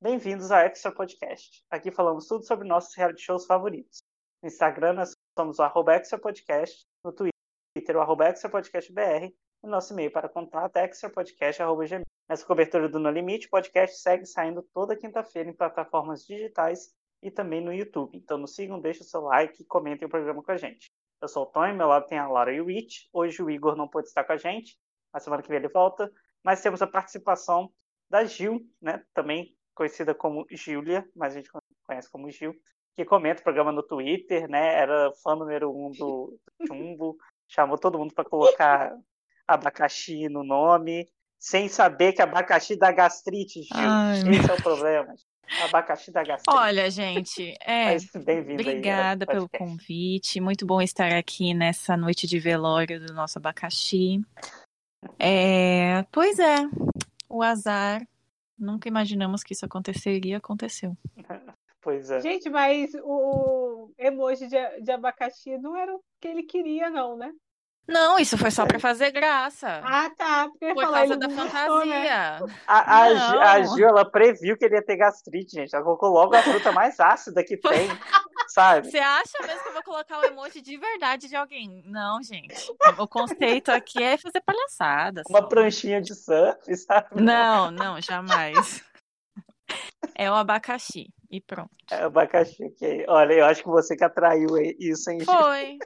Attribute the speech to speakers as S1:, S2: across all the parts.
S1: Bem-vindos ao Extra Podcast. Aqui falamos tudo sobre nossos reality shows favoritos. No Instagram nós somos o arroba Extra Podcast, no Twitter o arroba Extra Podcast BR, e nosso e-mail para contato é extrapodcast.gmail. Nessa cobertura do No Limite, o podcast segue saindo toda quinta-feira em plataformas digitais e também no YouTube. Então nos sigam, deixem o seu like e comentem o programa com a gente. Eu sou o Tony, meu lado tem a Laura e o Rich. Hoje o Igor não pôde estar com a gente, na semana que vem ele volta, mas temos a participação da Gil, né? Também conhecida como Giulia, mas a gente conhece como Gil, que comenta o programa no Twitter, né? Era fã número um do Chumbo, chamou todo mundo para colocar abacaxi no nome, sem saber que abacaxi dá gastrite, Gil. Ai, Esse é o problema. Abacaxi da gastrite.
S2: Olha, gente, é. Obrigada aí, pelo convite. Muito bom estar aqui nessa noite de velório do nosso abacaxi. É, pois é, o azar. Nunca imaginamos que isso aconteceria, aconteceu.
S1: Pois é.
S3: Gente, mas o emoji de, de abacaxi não era o que ele queria, não, né?
S2: Não, isso foi só para fazer graça.
S3: Ah, tá.
S2: Por causa da gostou, fantasia.
S1: Né? A, a, a, Gil, ela previu que ele ia ter gastrite, gente. Ela colocou logo a fruta mais ácida que tem, sabe?
S2: Você acha mesmo que eu vou colocar o emoji de verdade de alguém? Não, gente. O conceito aqui é fazer palhaçada.
S1: Uma pranchinha de surf, sabe?
S2: Não, não, jamais. É o abacaxi. E pronto.
S1: É o abacaxi, ok. Olha, eu acho que você que atraiu isso, hein?
S2: Foi.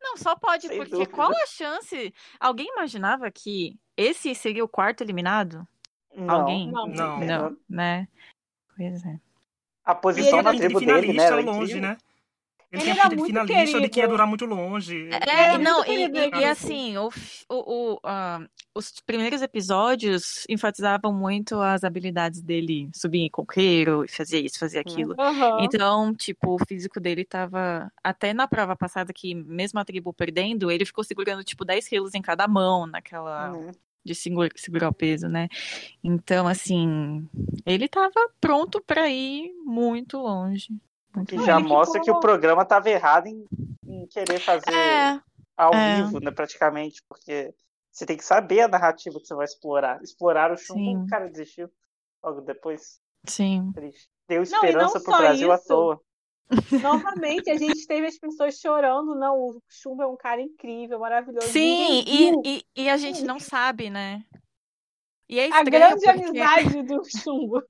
S2: Não, só pode, Sem porque dúvida. qual a chance? Alguém imaginava que esse seria o quarto eliminado?
S1: Não,
S2: Alguém?
S4: Não,
S2: não, não né? Pois é.
S1: A posição na tribo dele, né?
S4: longe, né? Ele, ele tinha de finalista querido. de que ia durar muito longe.
S2: É, não, e, e, e, assim, o, o, o uh, os primeiros episódios enfatizavam muito as habilidades dele subir em coqueiro, fazer isso, fazer aquilo. Uhum. Então, tipo, o físico dele tava. Até na prova passada, que mesmo a tribo perdendo, ele ficou segurando, tipo, 10 quilos em cada mão naquela. Uhum de segurar, segurar o peso, né? Então, assim, ele tava pronto para ir muito longe.
S1: Que já mostra que o programa estava errado em, em, querer fazer é, ao é. vivo, né, praticamente, porque você tem que saber a narrativa que você vai explorar. Explorar o chumbo, o cara desistiu logo depois.
S2: Sim.
S1: Deu esperança não, pro Brasil isso. à toa.
S3: Novamente, a gente teve as pessoas chorando. Não, o Chumbo é um cara incrível, maravilhoso.
S2: Sim, e, e, e, a gente não sabe, né?
S3: E é a grande porque... amizade do Chumbo.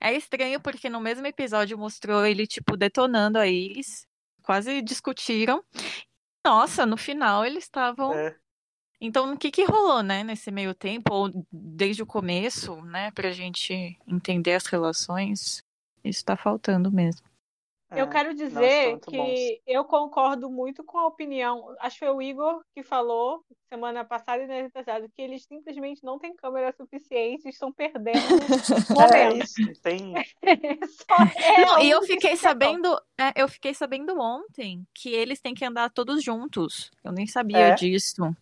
S2: É estranho porque no mesmo episódio mostrou ele, tipo, detonando a eles. Quase discutiram. Nossa, no final eles estavam. É. Então, o que que rolou, né, nesse meio tempo, ou desde o começo, né, pra gente entender as relações? Isso tá faltando mesmo.
S3: Eu é, quero dizer que bons. eu concordo muito com a opinião. Acho que foi o Igor que falou semana passada e na passada que eles simplesmente não têm câmera suficiente, estão perdendo
S1: é isso, tem.
S2: é não, e eu fiquei sabendo, é, eu fiquei sabendo ontem que eles têm que andar todos juntos. Eu nem sabia é? disso.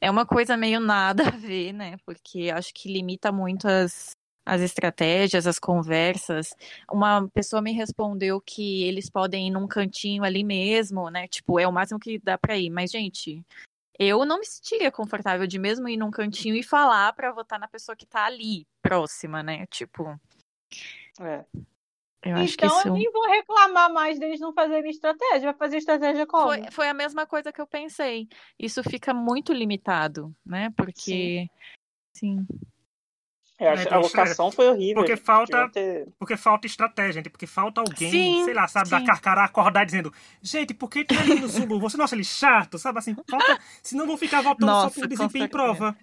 S2: É uma coisa meio nada a ver, né? Porque acho que limita muito as as estratégias, as conversas. Uma pessoa me respondeu que eles podem ir num cantinho ali mesmo, né? Tipo, é o máximo que dá para ir. Mas, gente, eu não me sentiria confortável de mesmo ir num cantinho e falar para votar na pessoa que tá ali, próxima, né? Tipo.
S1: É.
S2: Eu
S3: então
S2: que isso...
S3: eu nem vou reclamar mais deles não fazerem estratégia. Vai fazer estratégia como?
S2: Foi, foi, a mesma coisa que eu pensei. Isso fica muito limitado, né? Porque. Sim. Sim.
S1: É, a vocação foi horrível.
S4: Porque falta, ter... porque falta estratégia, gente. Porque falta alguém, sim, sei lá, sabe, sim. da carcará acordar dizendo: Gente, por que tu é no Zulu? Você não acha ele chato? Sabe assim? Falta. Senão vão ficar votando Nossa, só por desempenho em prova.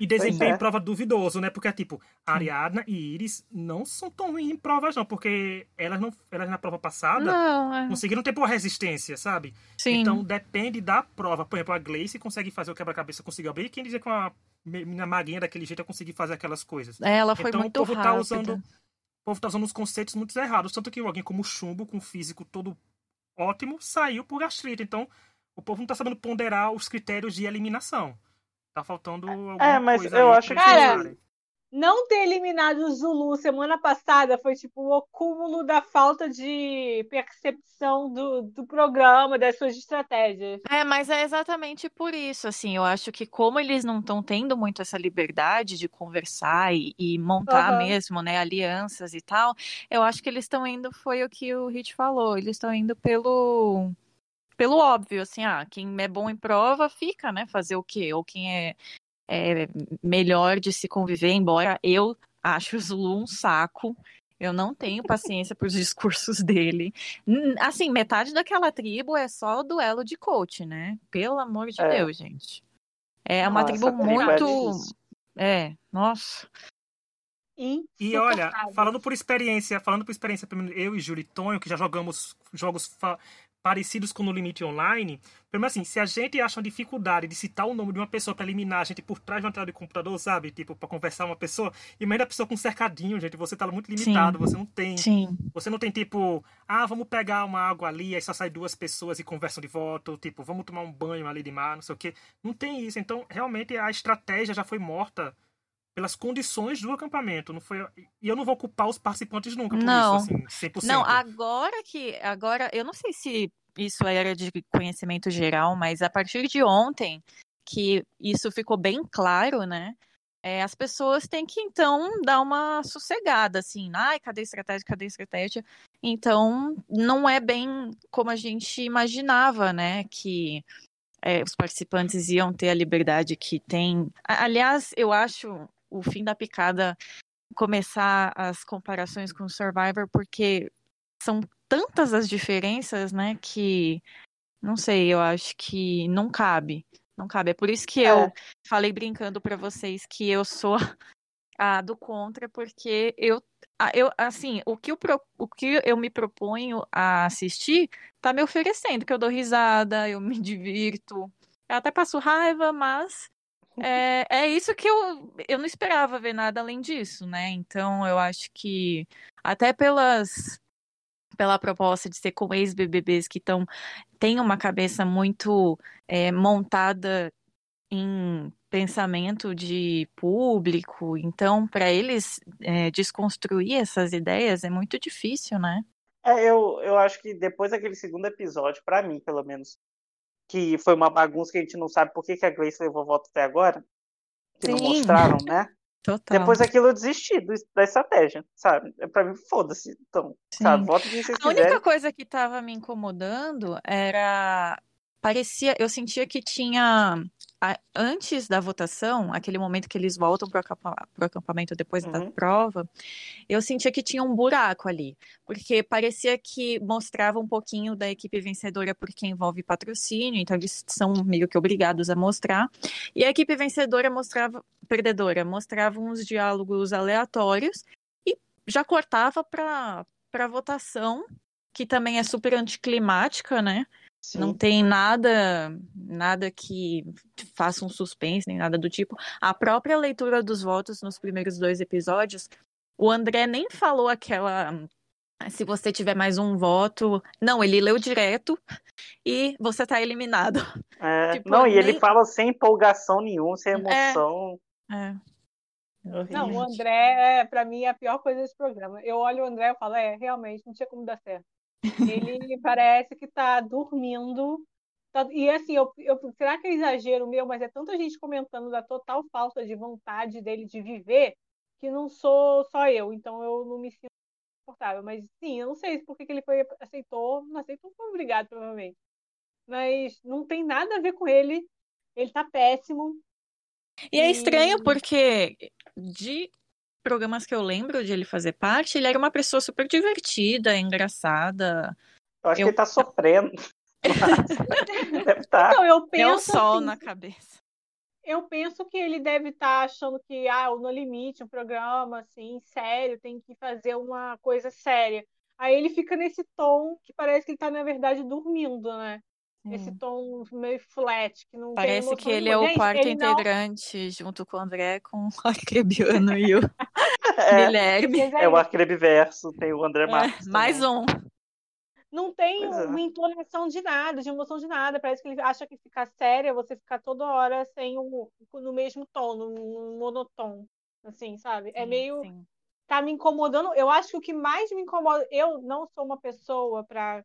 S4: E desempenho é. em prova duvidoso, né? Porque é tipo, Ariadna e Iris não são tão ruins em provas, não. Porque elas, não, elas na prova passada
S2: não, é.
S4: conseguiram ter boa resistência, sabe?
S2: Sim.
S4: Então depende da prova. Por exemplo, a Gleice consegue fazer o quebra-cabeça, conseguiu abrir. Quem dizer com a menina maguinha daquele jeito eu consegui fazer aquelas coisas.
S2: É, ela foi
S4: então,
S2: muito
S4: o povo
S2: rápida.
S4: tá usando o povo tá usando os conceitos muito errados, tanto que alguém como Chumbo com físico todo ótimo saiu por gastrite. Então, o povo não tá sabendo ponderar os critérios de eliminação. Tá faltando alguma
S1: É, mas
S4: coisa
S1: eu acho que
S3: Cara, não ter eliminado o Zulu semana passada foi tipo o acúmulo da falta de percepção do, do programa, das suas estratégias.
S2: É, mas é exatamente por isso, assim, eu acho que como eles não estão tendo muito essa liberdade de conversar e, e montar uhum. mesmo, né, alianças e tal, eu acho que eles estão indo, foi o que o Hit falou, eles estão indo pelo pelo óbvio, assim, ah, quem é bom em prova fica, né? Fazer o quê? Ou quem é é, melhor de se conviver, embora eu acho o Zulu um saco. Eu não tenho paciência para os discursos dele. Assim, metade daquela tribo é só o duelo de coach, né? Pelo amor de é. Deus, gente. É uma tribo muito. É, é, nossa.
S4: E olha, falando por experiência, falando por experiência, eu e Júlio Tonho, que já jogamos jogos parecidos com No Limite Online, pelo assim, se a gente acha uma dificuldade de citar o nome de uma pessoa para eliminar a gente por trás de uma tela de computador, sabe? Tipo, para conversar uma pessoa, imagina a pessoa com um cercadinho, gente, você tá muito limitado, Sim. você não tem.
S2: Sim.
S4: Você não tem, tipo, ah, vamos pegar uma água ali, aí só sai duas pessoas e conversam de volta, ou, tipo, vamos tomar um banho ali de mar, não sei o quê. Não tem isso. Então, realmente, a estratégia já foi morta pelas condições do acampamento. Não foi e eu não vou culpar os participantes nunca por
S2: não.
S4: isso, assim, 100%.
S2: Não, agora que agora eu não sei se isso era de conhecimento geral, mas a partir de ontem que isso ficou bem claro, né? É, as pessoas têm que então dar uma sossegada, assim, ai, cadê a estratégia, cadê a estratégia? Então, não é bem como a gente imaginava, né? Que é, os participantes iam ter a liberdade que tem. Aliás, eu acho o fim da picada começar as comparações com Survivor, porque são tantas as diferenças, né, que não sei, eu acho que não cabe. Não cabe. É por isso que é. eu falei brincando para vocês que eu sou a do contra, porque eu, eu assim, o que, eu, o que eu me proponho a assistir tá me oferecendo, que eu dou risada, eu me divirto. Eu até passo raiva, mas é, é isso que eu, eu não esperava ver nada além disso, né? Então eu acho que até pelas pela proposta de ser com ex-BBBs que tão, têm uma cabeça muito é, montada em pensamento de público, então para eles é, desconstruir essas ideias é muito difícil, né?
S1: É, eu, eu acho que depois daquele segundo episódio, para mim, pelo menos, que foi uma bagunça que a gente não sabe por que, que a Grace levou voto até agora, que Sim. não mostraram, né?
S2: Total.
S1: Depois daquilo eu desisti do, da estratégia, sabe? É pra mim, foda-se. Então, Sim. sabe? Vocês A
S2: única coisa que tava me incomodando era. Parecia. Eu sentia que tinha antes da votação, aquele momento que eles voltam para o acampamento depois uhum. da prova, eu sentia que tinha um buraco ali, porque parecia que mostrava um pouquinho da equipe vencedora porque envolve patrocínio, então eles são meio que obrigados a mostrar, e a equipe vencedora mostrava, perdedora, mostrava uns diálogos aleatórios e já cortava para a votação, que também é super anticlimática, né? Sim. Não tem nada, nada que faça um suspense, nem nada do tipo. A própria leitura dos votos nos primeiros dois episódios, o André nem falou aquela. Se você tiver mais um voto. Não, ele leu direto e você tá eliminado.
S1: É, tipo, não, nem... e ele fala sem empolgação nenhuma, sem é, emoção.
S2: É. é.
S3: Não, o André, para mim, é a pior coisa desse programa. Eu olho o André e falo, é, realmente, não tinha como dar certo. Ele parece que está dormindo. Tá, e assim, eu, eu, será que é exagero meu? Mas é tanta gente comentando da total falta de vontade dele de viver que não sou só eu. Então eu não me sinto confortável. Mas sim, eu não sei por que ele foi, aceitou. Não aceitou, foi obrigado, provavelmente. Mas não tem nada a ver com ele. Ele tá péssimo.
S2: E, e... é estranho porque de programas que eu lembro de ele fazer parte, ele era uma pessoa super divertida, engraçada.
S1: Eu acho eu... que ele tá sofrendo.
S3: deve estar. Tá. Então, eu penso.
S2: É o sol assim, na cabeça.
S3: Eu penso que ele deve estar tá achando que, ah, o No Limite, um programa assim, sério, tem que fazer uma coisa séria. Aí ele fica nesse tom que parece que ele tá, na verdade, dormindo, né? esse tom meio flat, que não
S2: Parece que ele é o quarto integrante, não... junto com o André, com o Arcrebiano e o é, Guilherme.
S1: É o Arcrebiverso, tem o André é, Marques.
S2: mais um.
S3: Não tem é. uma entonação de nada, de emoção de nada. Parece que ele acha que ficar séria, você ficar toda hora sem o, no mesmo tom, no, no monotom. Assim, sabe? É meio. Sim. Tá me incomodando. Eu acho que o que mais me incomoda. Eu não sou uma pessoa pra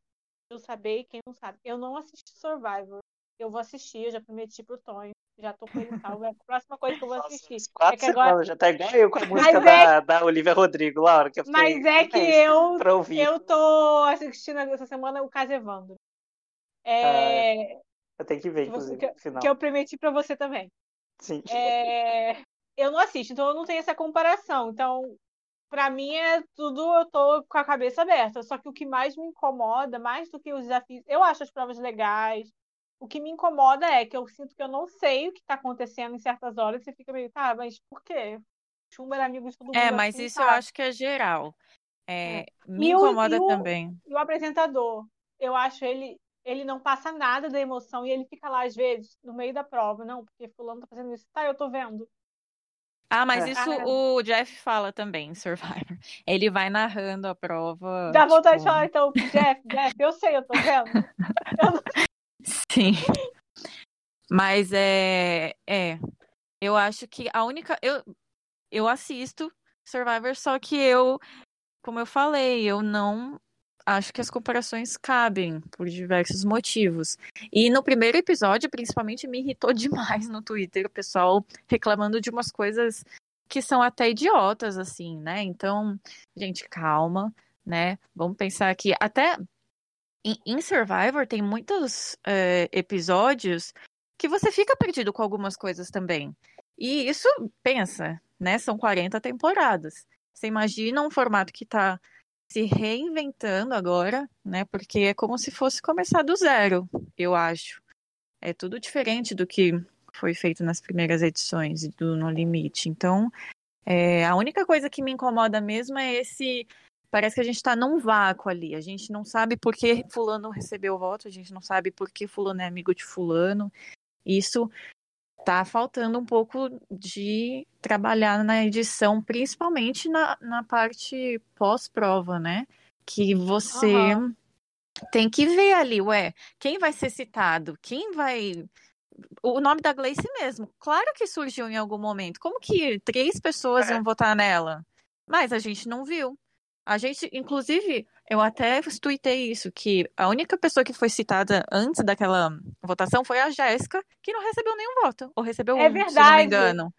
S3: eu saber, quem não sabe. Eu não assisti Survivor. Eu vou assistir, eu já prometi pro Tonho. Já tô com ele salvo. É a próxima coisa que eu vou assistir. Nossa,
S1: quatro é que agora... já tá igual eu com a música é... da, da Olivia Rodrigo, Laura. Que eu
S3: Mas é que eu, eu tô assistindo essa semana o Caso Evandro. É...
S1: é... Eu tenho que ver, inclusive,
S3: que, final. que eu prometi pra você também.
S1: Sim.
S3: É... Eu não assisto, então eu não tenho essa comparação. Então, pra mim é tudo, eu tô com a cabeça aberta. Só que o que mais me incomoda, mais do que os desafios, eu acho as provas legais, o que me incomoda é que eu sinto que eu não sei o que está acontecendo em certas horas. Você fica meio, tá, mas por quê? Chumbo era amigo de todo
S2: é,
S3: mundo.
S2: É, mas
S3: assim,
S2: isso eu acho que é geral. É, é. Me e incomoda o, e o, também.
S3: E o apresentador, eu acho ele. Ele não passa nada da emoção e ele fica lá, às vezes, no meio da prova. Não, porque fulano tá fazendo isso. Tá, eu tô vendo.
S2: Ah, mas é. isso ah, o Jeff fala também, Survivor. Ele vai narrando a prova.
S3: Dá vontade tipo... de falar, então, Jeff, Jeff, eu sei, eu tô vendo. Eu não...
S2: Sim. Mas é, é. Eu acho que a única. Eu, eu assisto Survivor, só que eu, como eu falei, eu não acho que as comparações cabem por diversos motivos. E no primeiro episódio, principalmente, me irritou demais no Twitter o pessoal reclamando de umas coisas que são até idiotas, assim, né? Então, gente, calma, né? Vamos pensar que até em, Survivor tem muitos é, episódios que você fica perdido com algumas coisas também. E isso, pensa, né? São 40 temporadas. Você imagina um formato que está se reinventando agora, né? Porque é como se fosse começar do zero, eu acho. É tudo diferente do que foi feito nas primeiras edições do No Limite. Então, é, a única coisa que me incomoda mesmo é esse parece que a gente está num vácuo ali. A gente não sabe por que fulano recebeu o voto, a gente não sabe por que fulano é amigo de fulano. Isso tá faltando um pouco de trabalhar na edição, principalmente na, na parte pós-prova, né? Que você uhum. tem que ver ali, ué, quem vai ser citado, quem vai. O nome da Gleice mesmo, claro que surgiu em algum momento. Como que três pessoas é. iam votar nela? Mas a gente não viu. A gente, inclusive, eu até tuitei isso, que a única pessoa que foi citada antes daquela votação foi a Jéssica, que não recebeu nenhum voto. Ou recebeu é um, verdade. se não me engano.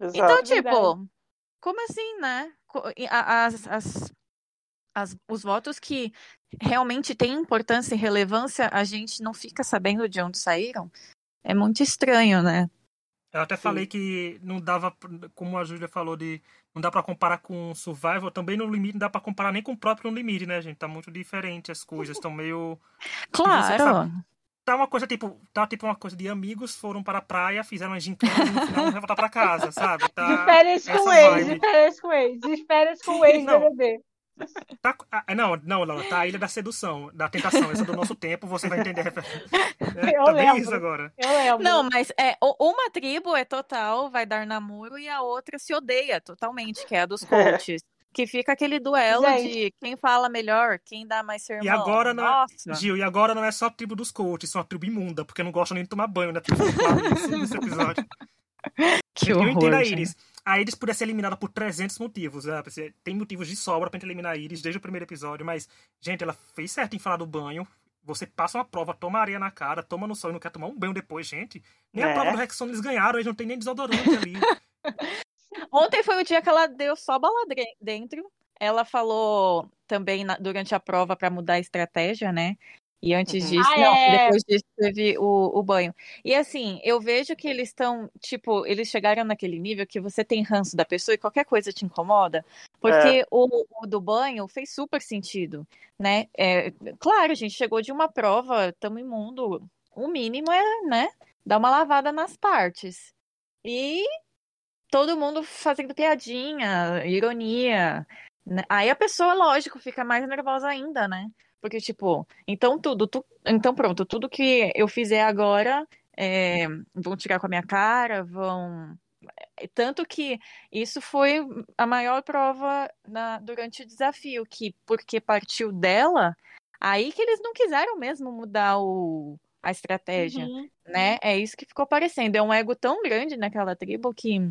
S2: Exato. Então, é tipo, como assim, né? As, as, as, os votos que realmente têm importância e relevância, a gente não fica sabendo de onde saíram. É muito estranho, né?
S4: Eu até falei que não dava, como a Júlia falou, de não dá para comparar com Survival, também no limite não dá para comparar nem com o próprio No Limite, né, gente? Tá muito diferente as coisas, estão meio
S2: Claro.
S4: Tá uma coisa tipo, tá tipo uma coisa de amigos foram para a praia, fizeram uma gincana e no final vão voltar para casa, sabe? Tá
S3: de férias com o ex, de férias com o ex, de férias com o ex BBB.
S4: Tá, ah, não, não, não, tá a Ilha da Sedução, da Tentação, essa é do nosso tempo, você vai entender a referência. É, eu tá lembro, isso agora.
S3: Eu lembro.
S2: Não, mas é, uma tribo é total, vai dar namoro, e a outra se odeia totalmente, que é a dos coaches. Que fica aquele duelo Gente. de quem fala melhor, quem dá mais sermão.
S4: E agora não é, Gil, e agora não é só a tribo dos coaches, são a tribo imunda, porque não gostam nem de tomar banho, né? Nesse episódio.
S2: Que horror, eu entendo
S4: a Iris. Gente a Iris podia ser eliminada por 300 motivos. Né? Tem motivos de sobra pra gente eliminar a Iris desde o primeiro episódio, mas, gente, ela fez certo em falar do banho. Você passa uma prova, toma areia na cara, toma no sol e não quer tomar um banho depois, gente. Nem é. a prova do Rexon eles ganharam, eles não tem nem desodorante ali.
S2: Ontem foi o dia que ela deu só bala dentro. Ela falou também na, durante a prova para mudar a estratégia, né? E antes uhum. disso, ah, não, é. depois disso teve o, o banho. E assim, eu vejo que eles estão, tipo, eles chegaram naquele nível que você tem ranço da pessoa e qualquer coisa te incomoda. Porque é. o, o, do banho fez super sentido, né? É, claro, a gente chegou de uma prova, estamos imundo. O mínimo é, né, dar uma lavada nas partes. E todo mundo fazendo piadinha, ironia. Né? Aí a pessoa, lógico, fica mais nervosa ainda, né? Porque, tipo, então tudo, tu, então pronto, tudo que eu fizer agora é, vão tirar com a minha cara, vão. É, tanto que isso foi a maior prova na, durante o desafio, que porque partiu dela, aí que eles não quiseram mesmo mudar o, a estratégia, uhum. né? É isso que ficou parecendo. É um ego tão grande naquela tribo que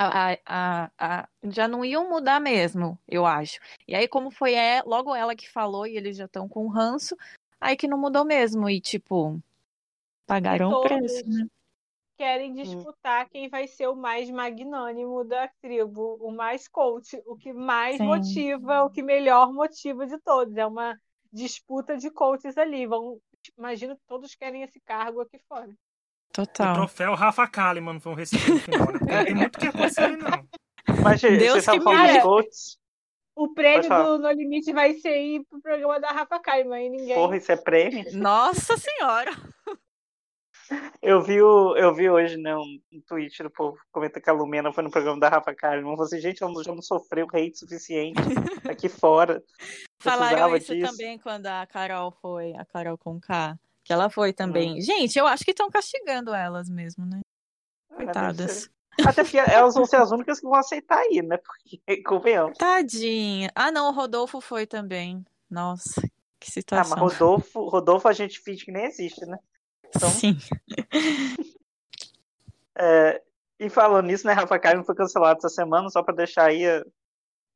S2: a, a, a, já não iam mudar mesmo, eu acho. E aí, como foi é, logo ela que falou e eles já estão com ranço, aí que não mudou mesmo. E, tipo, pagaram o preço, né?
S3: Querem disputar quem vai ser o mais magnânimo da tribo, o mais coach, o que mais Sim. motiva, o que melhor motiva de todos. É uma disputa de coaches ali. Vão, imagino que todos querem esse cargo aqui fora.
S2: Total.
S4: O troféu Rafa Kalimann vão receber no final, né? Porque tem muito que acontecer ali, não.
S1: Mas, Deus você que falando dos coaches.
S3: O prêmio do No Limite vai ser ir pro programa da Rafa Kalimann e ninguém.
S1: Porra, isso é prêmio?
S2: Nossa Senhora!
S1: Eu vi, o, eu vi hoje, né, um, um tweet do povo comenta que a Lumena foi no programa da Rafa Kalimann. Eu falei assim, gente, ela já não sofreu hate suficiente aqui fora.
S2: Falaram isso disso. também quando a Carol foi, a Carol com K. Que ela foi também. Hum. Gente, eu acho que estão castigando elas mesmo, né? É, Coitadas.
S1: Até porque elas vão ser as únicas que vão aceitar aí, né? Porque, convenhamos.
S2: Tadinha. Ah, não, o Rodolfo foi também. Nossa, que situação.
S1: Ah, mas Rodolfo, Rodolfo a gente finge que nem existe, né?
S2: Então... Sim.
S1: é, e falando nisso, né, Rafa Kalimann foi cancelado essa semana, só pra deixar aí a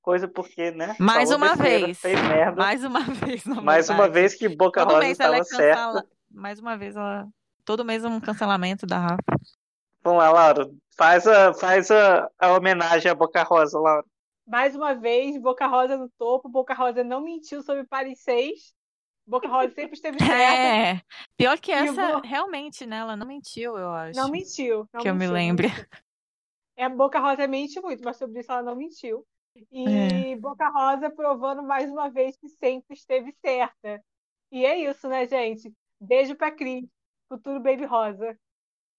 S1: coisa, porque, né?
S2: Mais uma besteira, vez. Fez merda. Mais uma vez.
S1: Mais uma vez que Boca Todo Rosa estava é certa
S2: mais uma vez, ela. Todo mês um cancelamento da Rafa.
S1: Vamos lá, Laura. Faz a, faz a, a homenagem à Boca Rosa, Laura.
S3: Mais uma vez, Boca Rosa no topo. Boca Rosa não mentiu sobre Paris 6. Boca Rosa sempre esteve certa.
S2: É, pior que essa, realmente, né? Ela não mentiu, eu acho.
S3: Não mentiu. Não
S2: que
S3: mentiu,
S2: eu me lembre.
S3: É, Boca Rosa mente muito, mas sobre isso ela não mentiu. E é. Boca Rosa provando mais uma vez que sempre esteve certa. E é isso, né, gente? Beijo pra Cris, futuro Baby Rosa.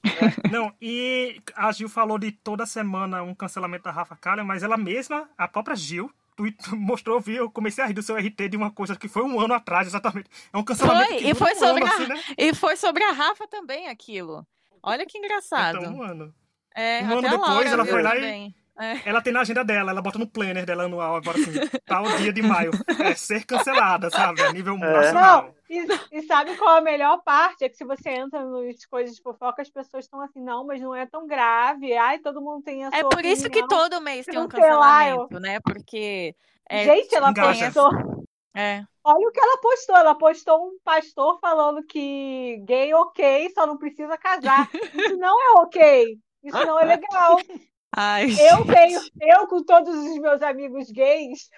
S4: É, não, e a Gil falou de toda semana um cancelamento da Rafa Kalimann, mas ela mesma, a própria Gil, mostrou, viu? Eu comecei a rir do seu RT de uma coisa que foi um ano atrás, exatamente. É um cancelamento
S2: foi,
S4: que
S2: e foi
S4: um
S2: sobre
S4: ano,
S2: a,
S4: assim, né?
S2: E foi sobre a Rafa também aquilo. Olha que engraçado.
S4: Então, um ano.
S2: É,
S4: um ano depois ela foi lá também. e é. Ela tem na agenda dela, ela bota no planner dela anual, agora assim, tal dia de maio. É ser cancelada, sabe? A nível é. nacional.
S3: Não, e, e, sabe qual é a melhor parte? É que se você entra nas coisas de fofoca, as pessoas estão assim, não, mas não é tão grave. Ai, todo mundo tem a
S2: é
S3: sua
S2: É por
S3: opinião.
S2: isso que todo mês tem um cancelamento, né? Porque. É,
S3: Gente, ela postou.
S2: É.
S3: Olha o que ela postou. Ela postou um pastor falando que gay ok, só não precisa casar. Isso não é ok. Isso não é legal.
S2: Ai,
S3: eu gente. tenho, eu com todos os meus amigos gays,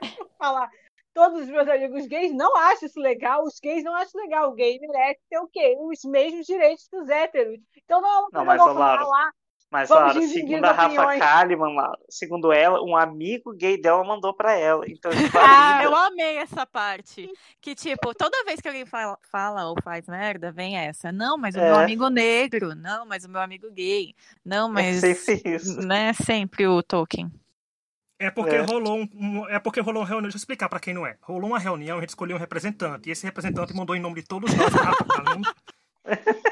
S3: vou falar, todos os meus amigos gays não acham isso legal, os gays não acham legal, o gay merece ter o quê? Os mesmos direitos dos héteros. Então não,
S1: não, mas, vou falar mas, Laura, segundo a Rafa Kalimann, Laura, segundo ela, um amigo gay dela mandou pra ela. Então,
S2: ah, eu amei essa parte. Que, tipo, toda vez que alguém fala, fala ou faz merda, vem essa. Não, mas o é. meu amigo negro. Não, mas o meu amigo gay. Não, é mas.
S1: É sempre isso.
S2: Né, sempre o Tolkien.
S4: É porque é. rolou um, um, é porque rolou uma reunião, deixa eu explicar para quem não é. Rolou uma reunião, a gente escolheu um representante, e esse representante mandou em nome de todos nós, Rafa,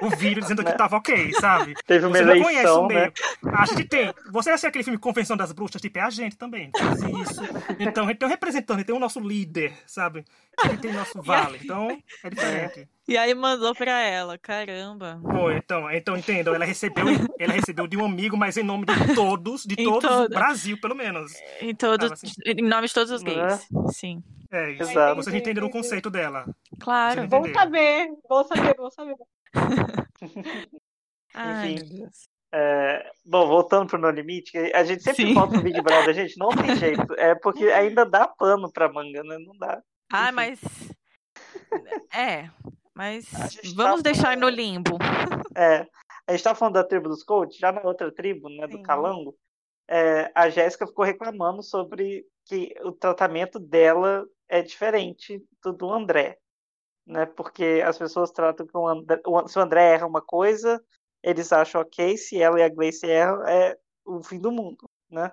S4: o vídeo dizendo que tava ok, sabe?
S1: Teve uma você eleição, não conhece o meio. Né?
S4: A gente tem. Você assistiu aquele filme Convenção das Bruxas? Tipo, é a gente também. Faz isso. Então, a gente tem um representante, tem o nosso líder, sabe? A gente tem o nosso vale. Então, é diferente.
S2: E aí mandou pra ela, caramba.
S4: Foi, então, então entendo. Ela recebeu, ela recebeu de um amigo, mas em nome de todos, de todos o Brasil, pelo menos.
S2: Em todos, assim. em nome de todos os gays. É? Sim.
S4: É, isso. Exato. Vocês entenderam o conceito dela.
S2: Claro.
S3: Vou saber, vou saber, vou saber.
S2: Ai, Enfim.
S1: É, bom, voltando pro No Limite, a gente sempre Sim. volta no Big Brother, gente, não tem jeito. É porque ainda dá pano pra manga, né? Não dá.
S2: Ah, mas. É, mas vamos tá deixar falando... no limbo.
S1: É, a gente tá falando da tribo dos coaches, já na outra tribo, né, do Sim. Calango, é, a Jéssica ficou reclamando sobre que o tratamento dela é diferente do do André né? Porque as pessoas tratam que o André, se o André erra uma coisa, eles acham ok, se ela e a Gleice erram, é o fim do mundo, né?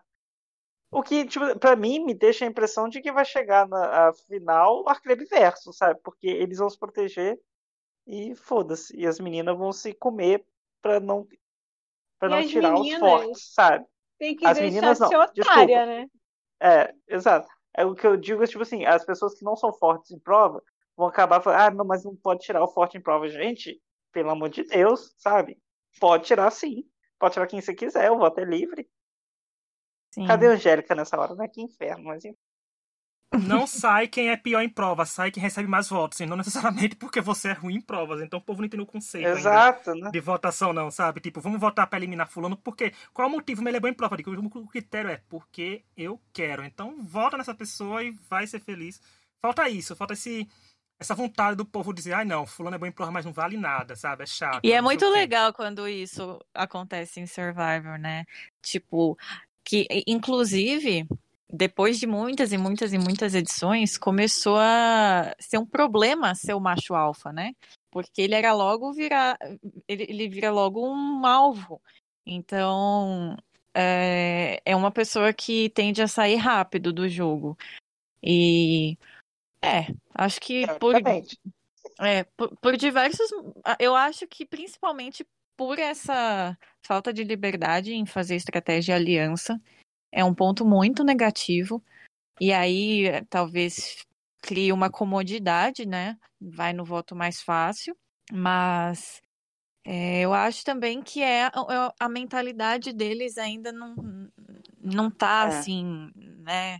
S1: O que, tipo, pra mim, me deixa a impressão de que vai chegar na final Arclebe verso, sabe? Porque eles vão se proteger e foda-se. E as meninas vão se comer pra não, pra não tirar os fortes, sabe?
S3: Tem que as meninas não, otária, desculpa. né?
S1: É, exato. É o que eu digo, é, tipo assim, as pessoas que não são fortes em prova, vão acabar falando, ah, não, mas não pode tirar o forte em prova. Gente, pelo amor de Deus, sabe? Pode tirar sim. Pode tirar quem você quiser, o voto é livre. Sim. Cadê a Angélica nessa hora? Né? Que inferno, mas
S4: não sai quem é pior em provas, sai quem recebe mais votos. E não necessariamente porque você é ruim em provas. Então o povo não entendeu o conceito
S1: Exato, né?
S4: de votação, não, sabe? Tipo, vamos votar para eliminar fulano, porque qual o motivo? Ele é bom em prova. O critério é porque eu quero. Então vota nessa pessoa e vai ser feliz. Falta isso, falta esse essa vontade do povo dizer, ai ah, não, fulano é bom em prova, mas não vale nada, sabe? É chato.
S2: E é muito legal quando isso acontece em Survivor, né? Tipo, que inclusive depois de muitas e muitas e muitas edições, começou a ser um problema ser o macho alfa, né? Porque ele era logo virar, ele, ele vira logo um alvo. Então, é, é uma pessoa que tende a sair rápido do jogo. E é, acho que por, é, por, por diversos, eu acho que principalmente por essa falta de liberdade em fazer estratégia e aliança, é um ponto muito negativo. E aí talvez crie uma comodidade, né? Vai no voto mais fácil. Mas é, eu acho também que é a, é, a, mentalidade deles ainda não, não tá é. assim, né?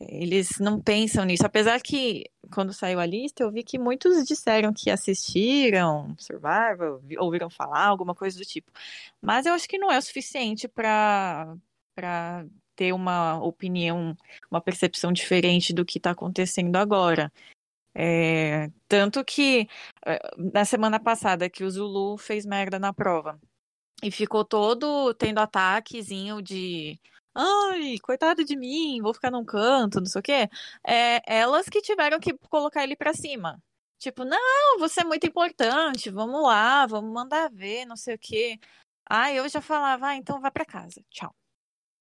S2: Eles não pensam nisso. Apesar que, quando saiu a lista, eu vi que muitos disseram que assistiram Survival, ouviram falar, alguma coisa do tipo. Mas eu acho que não é o suficiente para para ter uma opinião, uma percepção diferente do que está acontecendo agora. É, tanto que é, na semana passada que o Zulu fez merda na prova e ficou todo tendo ataquezinho de ai, coitado de mim, vou ficar num canto, não sei o quê. É, elas que tiveram que colocar ele para cima. Tipo, não, você é muito importante, vamos lá, vamos mandar ver, não sei o quê. Aí eu já falava, ah, então vai para casa, tchau.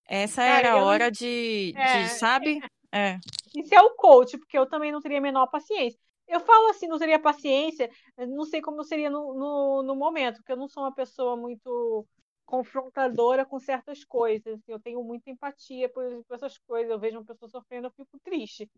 S2: Essa era a hora de, é, de, sabe? É.
S3: Isso é o coach, porque eu também não teria a menor paciência. Eu falo assim, não teria paciência, não sei como seria no, no, no momento, porque eu não sou uma pessoa muito confrontadora com certas coisas. Eu tenho muita empatia por, por essas coisas. Eu vejo uma pessoa sofrendo, eu fico triste.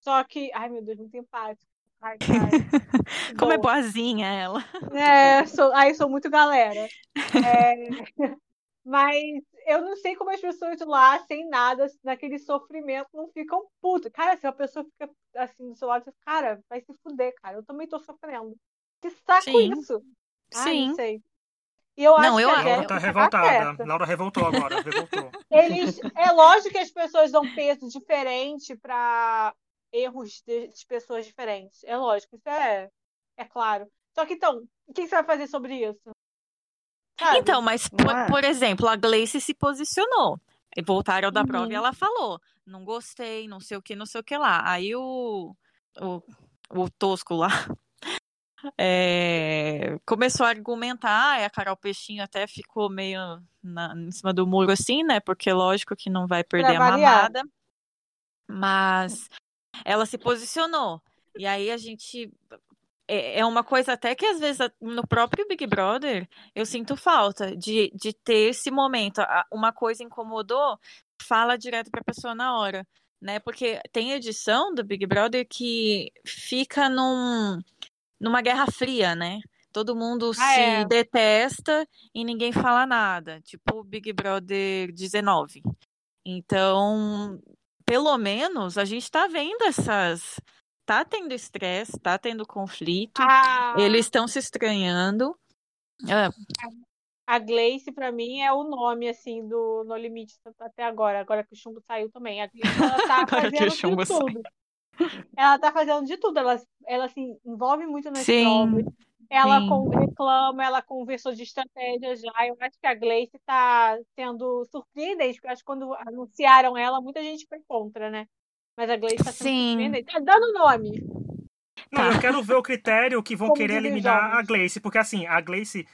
S3: Só que, ai meu Deus, muito empático. Ai,
S2: Como é boazinha ela.
S3: É, sou, ai, sou muito galera. É, mas eu não sei como as pessoas lá, sem nada, naquele sofrimento, não ficam putas. Cara, se a pessoa fica assim do seu lado, você cara, vai se fuder, cara. Eu também tô sofrendo. Que saco Sim. isso. Ai, Sim. não sei.
S4: E eu não, acho eu, que a Laura tá revoltada. Tá Laura revoltou agora, revoltou.
S3: Eles, é lógico que as pessoas dão peso diferente para erros de, de, pessoas diferentes. É lógico, isso é, é claro. Só que então, o que você vai fazer sobre isso?
S2: Sabe? Então, mas, por, é? por, exemplo, a Gleice se posicionou. Voltaram da uhum. prova e ela falou: não gostei, não sei o que, não sei o que lá. Aí o, o, o Tosco lá é, começou a argumentar, e a Carol Peixinho até ficou meio na, em cima do muro assim, né? Porque lógico que não vai perder a mamada. Mas ela se posicionou. E aí a gente é, é uma coisa até que às vezes no próprio Big Brother eu sinto falta de, de ter esse momento. Uma coisa incomodou, fala direto para a pessoa na hora, né? Porque tem edição do Big Brother que fica num, numa guerra fria, né? Todo mundo ah, se é. detesta e ninguém fala nada, tipo o Big Brother 19. Então, pelo menos a gente tá vendo essas tá tendo estresse, tá tendo conflito, ah. eles estão se estranhando.
S3: Ah. A Gleice, para mim, é o nome, assim, do No Limite até agora, agora que o Chumbo saiu também. A Gleice, ela tá fazendo de tudo. Ela tá fazendo de tudo, ela, ela se envolve muito nas sim, provas. Ela reclama, ela conversou de estratégia já. Eu acho que a Gleice tá sendo surpreendente, porque acho que quando anunciaram ela, muita gente foi contra, né? Mas a Gleice tá sendo Sim. Tá dando nome.
S4: Não, eu quero ver o critério que vão Como querer eliminar a Gleice, porque assim, a Gleice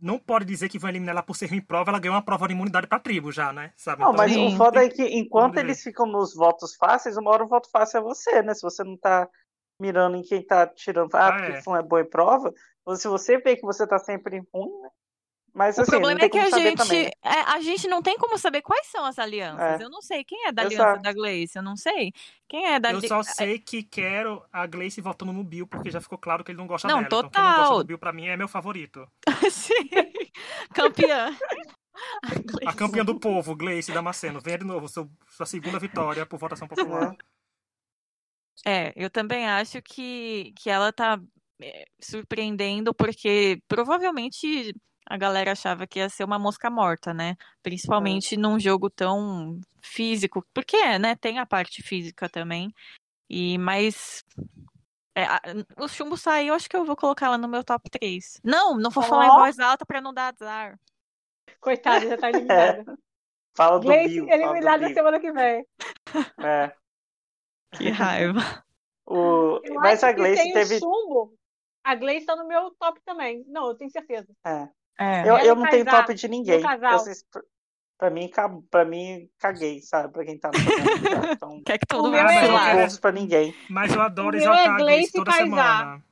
S4: não pode dizer que vão eliminar ela por ser ruim em prova, ela ganhou uma prova de imunidade pra tribo já, né? Sabe?
S1: Não, então, mas o foda é que enquanto eles ficam nos votos fáceis, uma hora o voto fácil é você, né? Se você não tá mirando em quem tá tirando, ah, ah porque é. é boa em prova, ou se você vê que você tá sempre ruim, né? Mas,
S2: o
S1: assim,
S2: problema é que a gente, é, a gente não tem como saber quais são as alianças. É. Eu não sei quem é da aliança Exato. da Gleice, eu não sei. Quem é da
S4: Eu só sei que quero a Gleice voltando no Bill, porque já ficou claro que ele não gosta
S2: não,
S4: dela.
S2: Total.
S4: Então, quem não gosta do Bill, pra mim, é meu favorito.
S2: Sim. Campeã.
S4: A, a campeã do povo, Gleice Damasceno. Venha de novo, seu, sua segunda vitória por votação popular.
S2: É, eu também acho que, que ela tá é, surpreendendo, porque provavelmente a galera achava que ia ser uma mosca morta, né? Principalmente é. num jogo tão físico. Porque é, né? Tem a parte física também. E mas é, a, o chumbo saiu, acho que eu vou colocar ela no meu top 3. Não, não vou oh. falar em voz alta pra não dar azar.
S3: Coitada, já tá eliminada. É.
S1: Fala do Gleice Bill.
S3: eliminada semana que vem.
S1: É.
S2: Que raiva.
S1: O... Mas a Gleice teve.
S3: Chumbo, a Gleice tá no meu top também. Não, eu tenho certeza.
S1: É. É. Eu, eu não tenho top de ninguém. Eu, pra mim, pra mim, caguei, sabe? Pra quem tá no
S2: então, Quer que todo mundo
S1: não pra ninguém.
S4: Mas eu adoro exaltar a Gleice toda semana.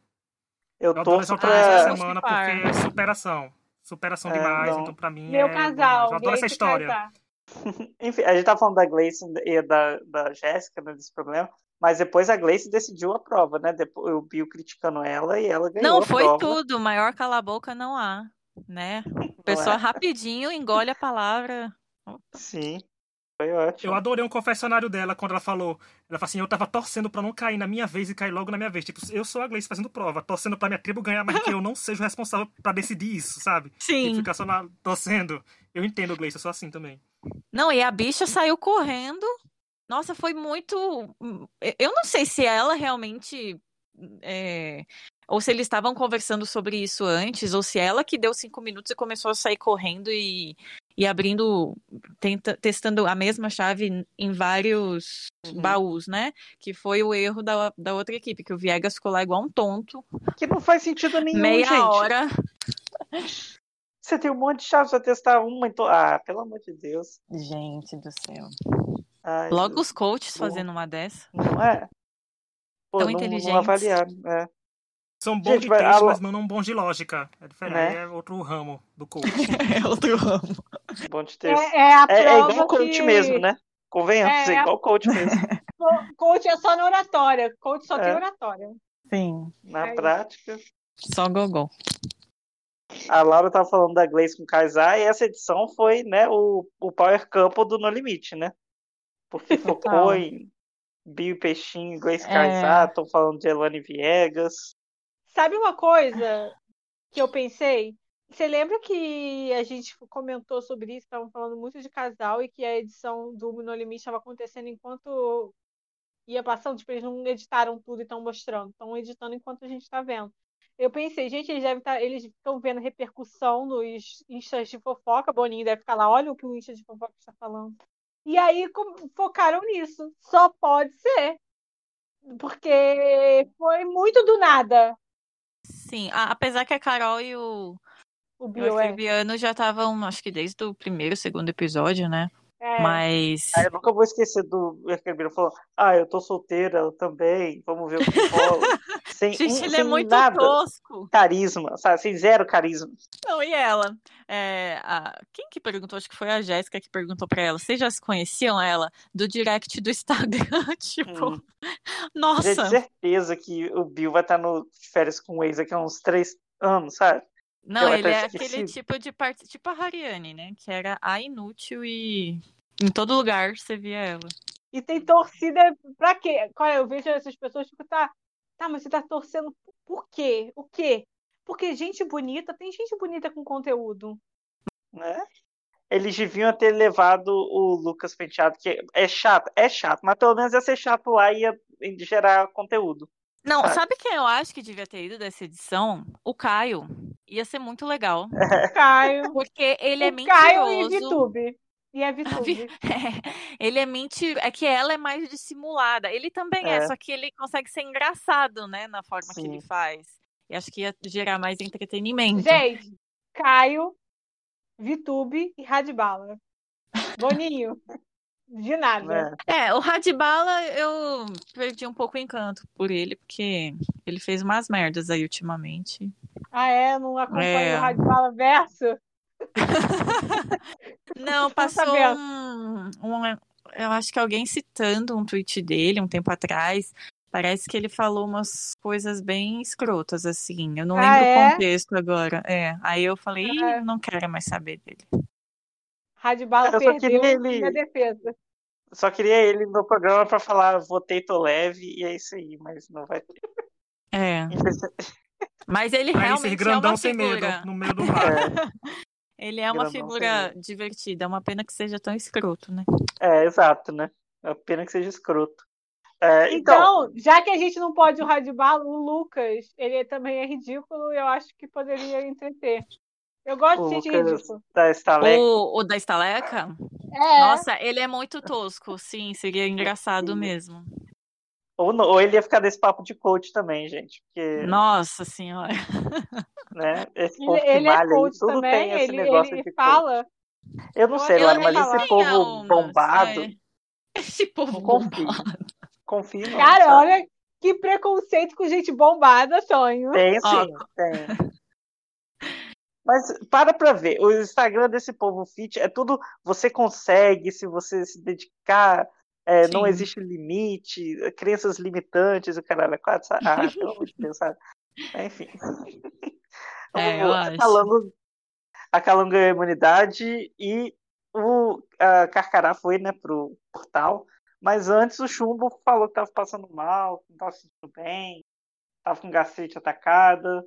S1: Eu, eu
S4: torço
S1: pra...
S4: essa semana porque é superação. Superação é, demais, não. então pra mim
S3: Meu
S4: é...
S3: casal,
S4: eu adoro essa história.
S1: Enfim, a gente tá falando da Gleice e da, da Jéssica, né, desse problema. Mas depois a Gleice decidiu a prova, né? Depois, o Bill criticando ela e ela ganhou.
S2: Não, foi tudo. Maior cala-boca não há né? A pessoa é? rapidinho engole a palavra.
S1: Sim. Foi ótimo.
S4: Eu adorei um confessionário dela quando ela falou. Ela falou assim: eu tava torcendo pra não cair na minha vez e cair logo na minha vez. Tipo, eu sou a Gleice fazendo prova, torcendo pra minha tribo ganhar, mas que eu não seja responsável pra decidir isso, sabe?
S2: Sim.
S4: E ficar só na, torcendo. Eu entendo, Gleice, eu sou assim também.
S2: Não, e a bicha saiu correndo. Nossa, foi muito. Eu não sei se ela realmente é, ou se eles estavam conversando sobre isso antes, ou se ela que deu cinco minutos e começou a sair correndo e, e abrindo, tenta, testando a mesma chave em vários uhum. baús, né? Que foi o erro da, da outra equipe, que o Viegas ficou lá igual um tonto.
S1: Que não faz sentido nenhum,
S2: Meia
S1: gente.
S2: hora.
S1: Você tem um monte de chaves pra testar uma, então... Ah, pelo amor de Deus.
S2: Gente do céu. Ai, Logo Deus. os coaches fazendo uma dessa.
S1: Não é? Pô,
S2: Tão
S1: não,
S2: inteligentes.
S1: Não avaliaram, é.
S4: São bons Gente, de texto, a... mas não bons de lógica. É diferente, né? é outro ramo do coach.
S2: é outro ramo.
S1: Bom de texto.
S3: É, é,
S1: é, é igual coach que... mesmo, né? Convenhamos, é, é igual coach mesmo.
S3: coach é só na oratória. Coach só tem é. oratória.
S2: Sim.
S1: Na é prática.
S2: Só gogol.
S1: A Laura tava falando da Gleice com Kaysar e essa edição foi, né, o, o Power Couple do No Limite, né? Porque focou em Bill Peixinho, Gleice é... Kaysar, estão falando de Elane Viegas.
S3: Sabe uma coisa que eu pensei? Você lembra que a gente comentou sobre isso, estavam falando muito de casal e que a edição do No Limite estava acontecendo enquanto ia passando, tipo, eles não editaram tudo e estão mostrando, estão editando enquanto a gente está vendo. Eu pensei, gente, eles devem estar, tá, eles estão vendo repercussão nos instas de fofoca, Boninho deve ficar lá, olha o que o insta de fofoca está falando. E aí focaram nisso. Só pode ser. Porque foi muito do nada.
S2: Sim, apesar que a Carol e o,
S3: o, Bio, é.
S2: Fabiano já estavam, acho que desde o primeiro, segundo episódio, né? É. Mas.
S1: Ah, eu nunca vou esquecer do Ribeiro falou: Ah, eu tô solteira eu também, vamos ver o que rola.
S2: Sem, Gente, um, ele é é muito nada. tosco.
S1: Carisma, sabe? Sem zero carisma.
S2: Não, e ela? É, a... Quem que perguntou? Acho que foi a Jéssica que perguntou pra ela. Vocês já se conheciam ela? Do direct do Instagram? tipo, hum. nossa.
S1: Eu certeza que o Bill vai estar no férias com o ex daqui a uns três anos, sabe?
S2: Não, ele é aquele tipo de parte, tipo a Hariane, né? Que era a inútil e em todo lugar você via ela.
S3: E tem torcida pra quê? Olha, eu vejo essas pessoas, tipo, tá, tá, mas você tá torcendo por quê? O quê? Porque gente bonita, tem gente bonita com conteúdo.
S1: Né? Eles deviam ter levado o Lucas Penteado, que é chato, é chato, mas pelo menos ia ser chato lá e ia gerar conteúdo.
S2: Não, sabe? sabe quem eu acho que devia ter ido dessa edição? O Caio. Ia ser muito legal.
S3: Caio.
S2: Porque ele
S3: o
S2: é mentiroso. Caio
S3: e VTube. E é VTube.
S2: É, ele é mentira. É que ela é mais dissimulada. Ele também é. é, só que ele consegue ser engraçado, né? Na forma Sim. que ele faz. E acho que ia gerar mais entretenimento.
S3: Gente, Caio, VTube e Radbala. Boninho. De nada.
S2: É, é o Radbala eu perdi um pouco o encanto por ele, porque ele fez umas merdas aí ultimamente.
S3: Ah, é? Não acompanha é. o Radbala verso?
S2: Não, passou um, um, Eu acho que alguém citando um tweet dele um tempo atrás. Parece que ele falou umas coisas bem escrotas, assim. Eu não ah, lembro é? o contexto agora. É. Aí eu falei, é. não quero mais saber dele.
S3: Radibala perdeu ele... minha defesa.
S1: Só queria ele no programa para falar votei, tô leve, e é isso aí, mas não vai ter.
S2: É. Mas ele Aí realmente grandão é uma sem figura. medo,
S4: no meio do mar.
S2: Ele é uma figura divertida, é uma pena que seja tão escroto, né?
S1: É, exato, né? É uma pena que seja escroto. É,
S3: então, então, já que a gente não pode o Radibalo, o Lucas, ele também é ridículo e eu acho que poderia entreter. Eu gosto de gente ridículo.
S1: Da estaleca.
S2: O, o da estaleca? É. Nossa, ele é muito tosco, sim, seria engraçado sim. mesmo.
S1: Ou, não, ou ele ia ficar desse papo de coach também, gente. Porque,
S2: Nossa senhora.
S1: Né, esse povo ele, ele é coach tudo também, tem esse ele, negócio ele de
S3: fala.
S1: Coach. Eu não sei, Laura, mas esse povo bombado. É.
S2: Esse povo bombado.
S1: Confio.
S3: Cara, sabe? olha que preconceito com gente bombada, sonho.
S1: Tem sim, tem. Mas para pra ver, o Instagram desse povo fit é tudo você consegue se você se dedicar, é, não existe limite, crenças limitantes, o caralho é quatro, sabe? Ah, pelo amor de Deus, sabe? Enfim.
S2: É, eu a
S1: Calango, a Calango ganhou a imunidade e o a Carcará foi né, pro portal, mas antes o Chumbo falou que tava passando mal, que não tava se sentindo bem, tava com gastrite atacada,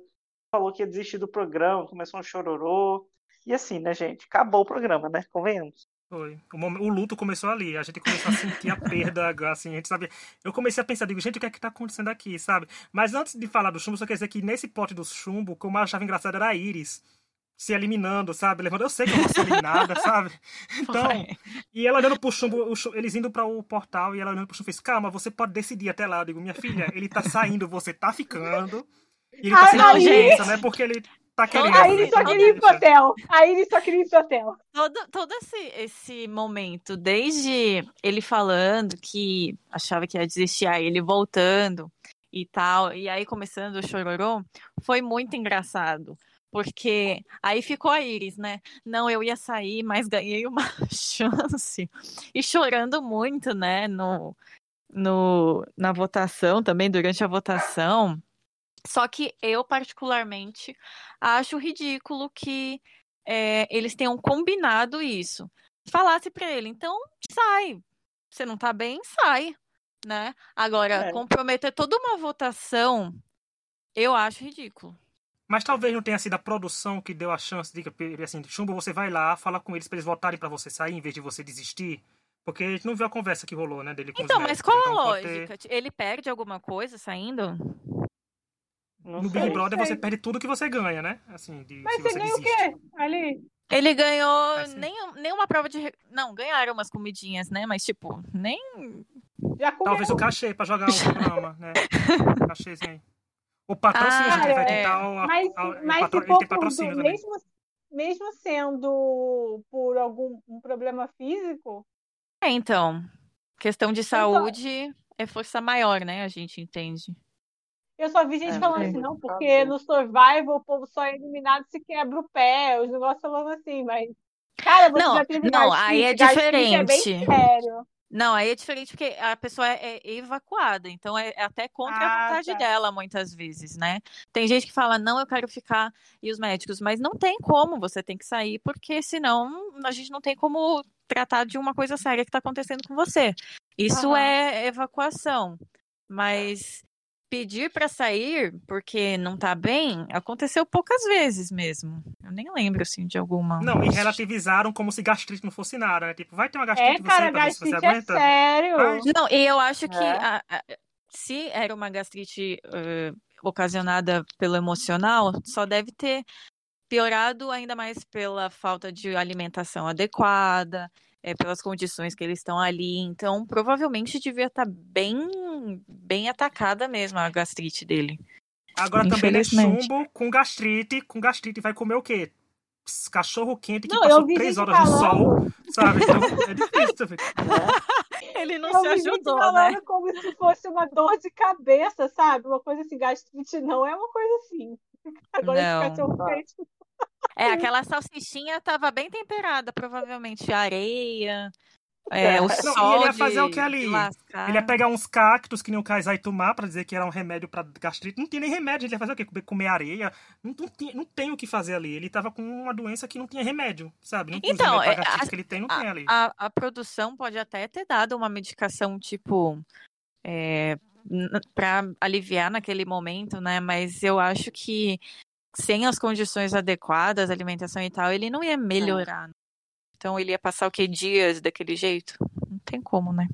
S1: falou que ia desistir do programa, começou um chororô. E assim, né, gente? Acabou o programa, né? Convenhamos.
S4: Foi. O, momento, o, luto começou ali. A gente começou a sentir a perda, assim, a gente sabia. Eu comecei a pensar, digo, gente, o que é que tá acontecendo aqui, sabe? Mas antes de falar do chumbo, só quer dizer que nesse pote do chumbo, o que eu achava engraçado era a Iris se eliminando, sabe? Levando, eu sei que eu vou ser eliminada, sabe? Então, e ela olhando pro chumbo, chumbo, eles indo para o portal e ela olhando pro chumbo fez, calma, você pode decidir até lá. Eu digo, minha filha, ele tá saindo, você tá ficando. E ele tá sendo urgência, né? Porque ele tá querendo.
S3: Aí ele só queria ir pro hotel. Aí ele só queria ir pro hotel.
S2: Todo, todo esse, esse momento, desde ele falando que achava que ia desistir, aí ele voltando e tal, e aí começando o chororô, foi muito engraçado. Porque aí ficou a Iris, né? Não, eu ia sair, mas ganhei uma chance. E chorando muito, né? No, no, na votação também, durante a votação. Só que eu, particularmente, acho ridículo que é, eles tenham combinado isso. Falasse para ele, então sai. Você não tá bem, sai. Né? Agora, é. comprometer toda uma votação, eu acho ridículo.
S4: Mas talvez não tenha sido a produção que deu a chance de assim, Chumbo, você vai lá, fala com eles para eles votarem para você sair em vez de você desistir. Porque a gente não viu a conversa que rolou, né, dele com
S2: Então, mas qual então, a lógica? Ter... Ele perde alguma coisa saindo?
S4: Não no sei, Big Brother você perde tudo que você ganha, né? Assim, de,
S3: Mas você,
S4: você
S3: ganha desiste. o quê? Ali.
S2: Ele ganhou assim. nem, nem uma prova de. Não, ganharam umas comidinhas, né? Mas, tipo, nem.
S4: Talvez o cachê pra jogar o programa, né? Cachêzinho. O patrocínio, ah, a gente vai tentar. É.
S3: Mas, a, mas patro... se for patrocínio do, mesmo, mesmo sendo por algum um problema físico.
S2: É, então. Questão de então saúde então, é força maior, né? A gente entende.
S3: Eu só vi gente é, falando assim, não, porque no Survival o povo só é eliminado se quebra o pé, os negócios falando assim, mas. Cara, você
S2: não,
S3: já teve
S2: Não, aí é diferente. É
S3: bem sério.
S2: Não, aí é diferente porque a pessoa é, é evacuada, então é, é até contra ah, a vontade tá. dela muitas vezes, né? Tem gente que fala, não, eu quero ficar, e os médicos, mas não tem como, você tem que sair, porque senão a gente não tem como tratar de uma coisa séria que está acontecendo com você. Isso uhum. é evacuação. Mas pedir para sair porque não tá bem aconteceu poucas vezes mesmo. Eu nem lembro assim de alguma.
S4: Não, e relativizaram como se gastrite não fosse nada, né? Tipo, vai ter uma gastrite
S3: é, cara,
S4: você,
S3: gastrite você aguenta. É sério. Mas...
S2: Não, e eu acho que é. a, a, se era uma gastrite uh, ocasionada pelo emocional, só deve ter piorado ainda mais pela falta de alimentação adequada, é, pelas condições que eles estão ali. Então, provavelmente devia estar tá bem, bem atacada mesmo a gastrite dele.
S4: Agora também é chumbo com gastrite, com gastrite vai comer o quê? Cachorro quente que
S3: não,
S4: passou três horas falando. no sol, sabe? Então é difícil também.
S2: Ele não eu se ajudou, né?
S3: como se fosse uma dor de cabeça, sabe? Uma coisa assim, gastrite não é uma coisa assim. Agora não. esse cachorro quente
S2: é, aquela salsichinha tava bem temperada, provavelmente areia. É, o sol
S4: ele ia fazer o que ali? Ele ia pegar uns cactos que nem o Kaisai tomar pra dizer que era um remédio pra gastrite. Não tinha nem remédio, ele ia fazer o quê? Comer areia. Não, não, tinha, não tem o que fazer ali. Ele tava com uma doença que não tinha remédio, sabe?
S2: Então,
S4: é,
S2: a,
S4: que ele tem, não
S2: a,
S4: tem ali.
S2: A, a, produção pode até ter dado uma medicação, tipo... É, para aliviar naquele momento, né? Mas eu acho que sem as condições adequadas, alimentação e tal, ele não ia melhorar. Então ele ia passar o que dias daquele jeito? Não tem como, né?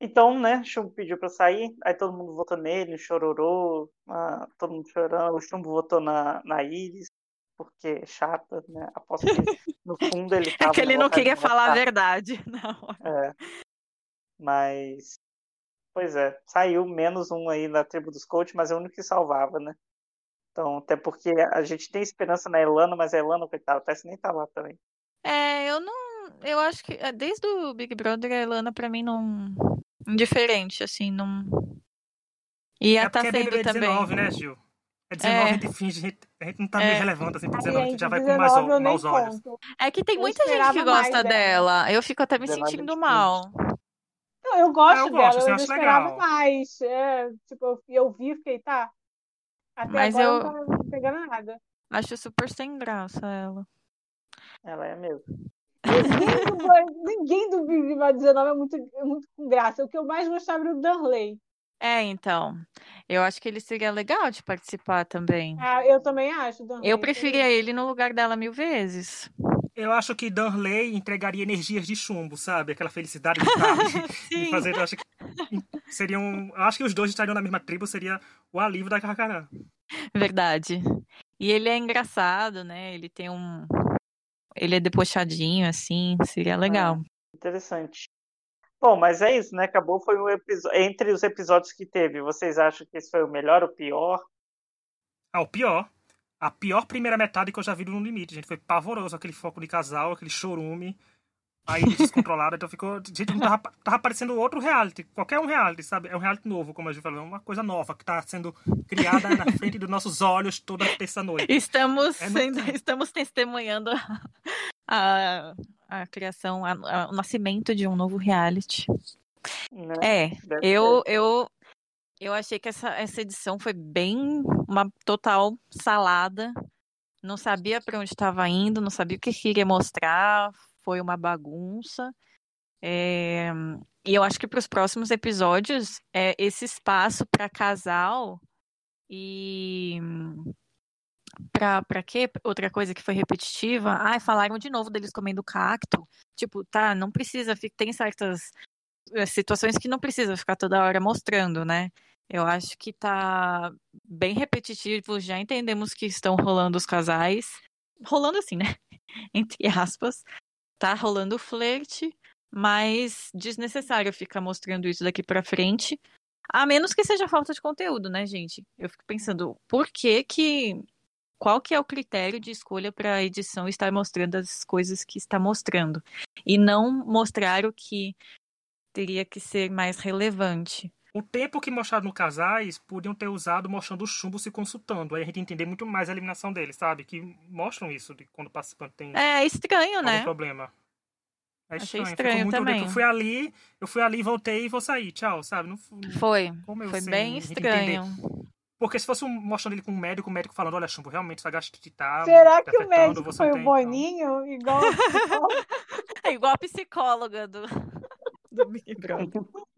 S1: Então, né, Chumbo pediu pra sair, aí todo mundo votou nele, chororou, ah, todo mundo chorando, o Chumbo votou na, na Iris, porque é chata, né? Aposto que no fundo ele tava.
S2: É que ele não queria falar a verdade, não.
S1: É. Mas. Pois é, saiu menos um aí na tribo dos coaches, mas é o único que salvava, né? Então, até porque a gente tem esperança na Elana, mas a Elana, coitada, parece nem tá lá também.
S2: É, eu não. Eu acho que é, desde o Big Brother, a Elana pra mim não. Indiferente, assim, não. E
S4: é
S2: tá
S4: sendo
S2: é
S4: também. 19, né, Gil? É 19, é. a gente finge, a gente, a não tá é. meio relevante assim pra 19, a gente já vai com mais, maus olhos.
S2: É que tem muita gente que gosta dela. Eu fico até me sentindo mal.
S3: Não, eu gosto eu dela, gosto, eu, eu esperava legal. mais. É, tipo, eu, eu vi fiquei, tá. Até Mas agora eu... não tá pegando nada.
S2: Acho super sem graça ela.
S1: Ela é mesmo.
S3: Ninguém do, ninguém do Big 19 é muito, é muito com graça. O que eu mais gostava era o Darley.
S2: É, então. Eu acho que ele seria legal de participar também.
S3: Ah, eu também acho.
S2: Darley. Eu preferia ele no lugar dela mil vezes.
S4: Eu acho que Darley entregaria energias de chumbo, sabe? Aquela felicidade de, estar, de fazer. Eu acho que seriam. Acho que os dois estariam na mesma tribo, seria o alívio da Carcará.
S2: Verdade. E ele é engraçado, né? Ele tem um, ele é debochadinho, assim, seria legal.
S1: Ah, interessante. Bom, mas é isso, né? Acabou, foi um episódio. Entre os episódios que teve, vocês acham que esse foi o melhor ou o pior?
S4: Ah, o pior. A pior primeira metade que eu já vi no Limite, gente. Foi pavoroso aquele foco de casal, aquele chorume. Aí descontrolado, então ficou. Gente, não tava, tava parecendo outro reality. Qualquer um reality, sabe? É um reality novo, como a gente falou. É uma coisa nova que tá sendo criada na frente dos nossos olhos toda terça-noite.
S2: Estamos, é sendo, estamos testemunhando a, a criação, a, a, o nascimento de um novo reality. Né? É, eu, eu, eu achei que essa, essa edição foi bem uma total salada. Não sabia para onde estava indo, não sabia o que queria mostrar foi uma bagunça. É... E eu acho que para os próximos episódios, é, esse espaço para casal e. Pra, quê? Outra coisa que foi repetitiva. Ai, falaram de novo deles comendo cacto. Tipo, tá, não precisa. Tem certas é, situações que não precisa ficar toda hora mostrando, né? Eu acho que tá bem repetitivo. Já entendemos que estão rolando os casais. Rolando assim, né? Entre aspas tá rolando flerte, mas desnecessário ficar mostrando isso daqui para frente. A menos que seja falta de conteúdo, né, gente? Eu fico pensando, por que que qual que é o critério de escolha para a edição estar mostrando as coisas que está mostrando e não mostrar o que teria que ser mais relevante.
S4: O tempo que mostraram no casais podiam ter usado mostrando o chumbo se consultando. Aí a gente entender muito mais a eliminação deles, sabe? Que mostram isso de quando o participante tem.
S2: É estranho, né?
S4: problema.
S2: É Achei estranho, também.
S4: Eu fui ali, eu fui ali, voltei e vou sair. Tchau, sabe? Não,
S2: foi. Foi bem estranho.
S4: Porque se fosse um, mostrando ele com um médico, o médico falando, olha, Chumbo, realmente sua gastrite tá
S3: Será que o médico foi o Boninho? Então... Igual
S2: a igual a psicóloga do, do Big Brother.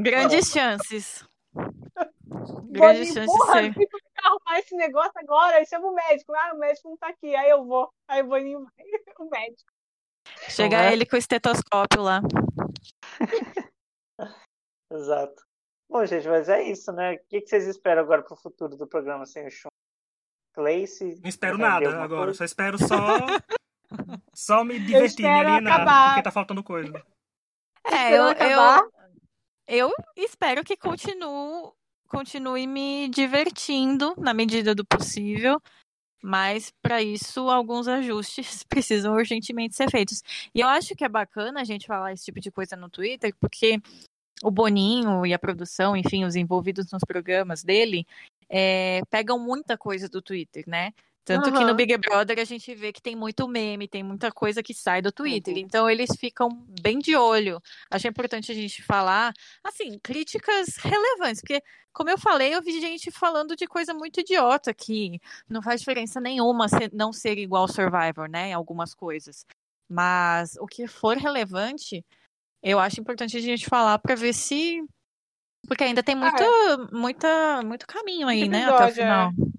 S2: Grandes chances.
S3: Grandes chances porra, de ser. arrumar esse negócio agora, aí chama o médico. Ah, o médico não tá aqui. Aí eu vou. Aí eu vou em o médico.
S2: Chegar é? ele com o estetoscópio lá.
S1: Exato. Bom, gente, mas é isso, né? O que vocês esperam agora pro futuro do programa sem o Chum? Clayce?
S4: Não espero nada agora. Coisa? Só espero só. só me divertir ali na. Porque tá faltando coisa.
S2: É, eu, eu, eu espero que continue, continue me divertindo na medida do possível. Mas para isso, alguns ajustes precisam urgentemente ser feitos. E eu acho que é bacana a gente falar esse tipo de coisa no Twitter, porque o Boninho e a produção, enfim, os envolvidos nos programas dele, é, pegam muita coisa do Twitter, né? Tanto uhum. que no Big Brother a gente vê que tem muito meme, tem muita coisa que sai do Twitter. Uhum. Então eles ficam bem de olho. Acho importante a gente falar, assim, críticas relevantes, porque, como eu falei, eu vi gente falando de coisa muito idiota que não faz diferença nenhuma não ser igual Survivor, né? Em algumas coisas. Mas o que for relevante, eu acho importante a gente falar para ver se. Porque ainda tem muito, ah, é. muita, muito caminho aí, né? Até o final. É.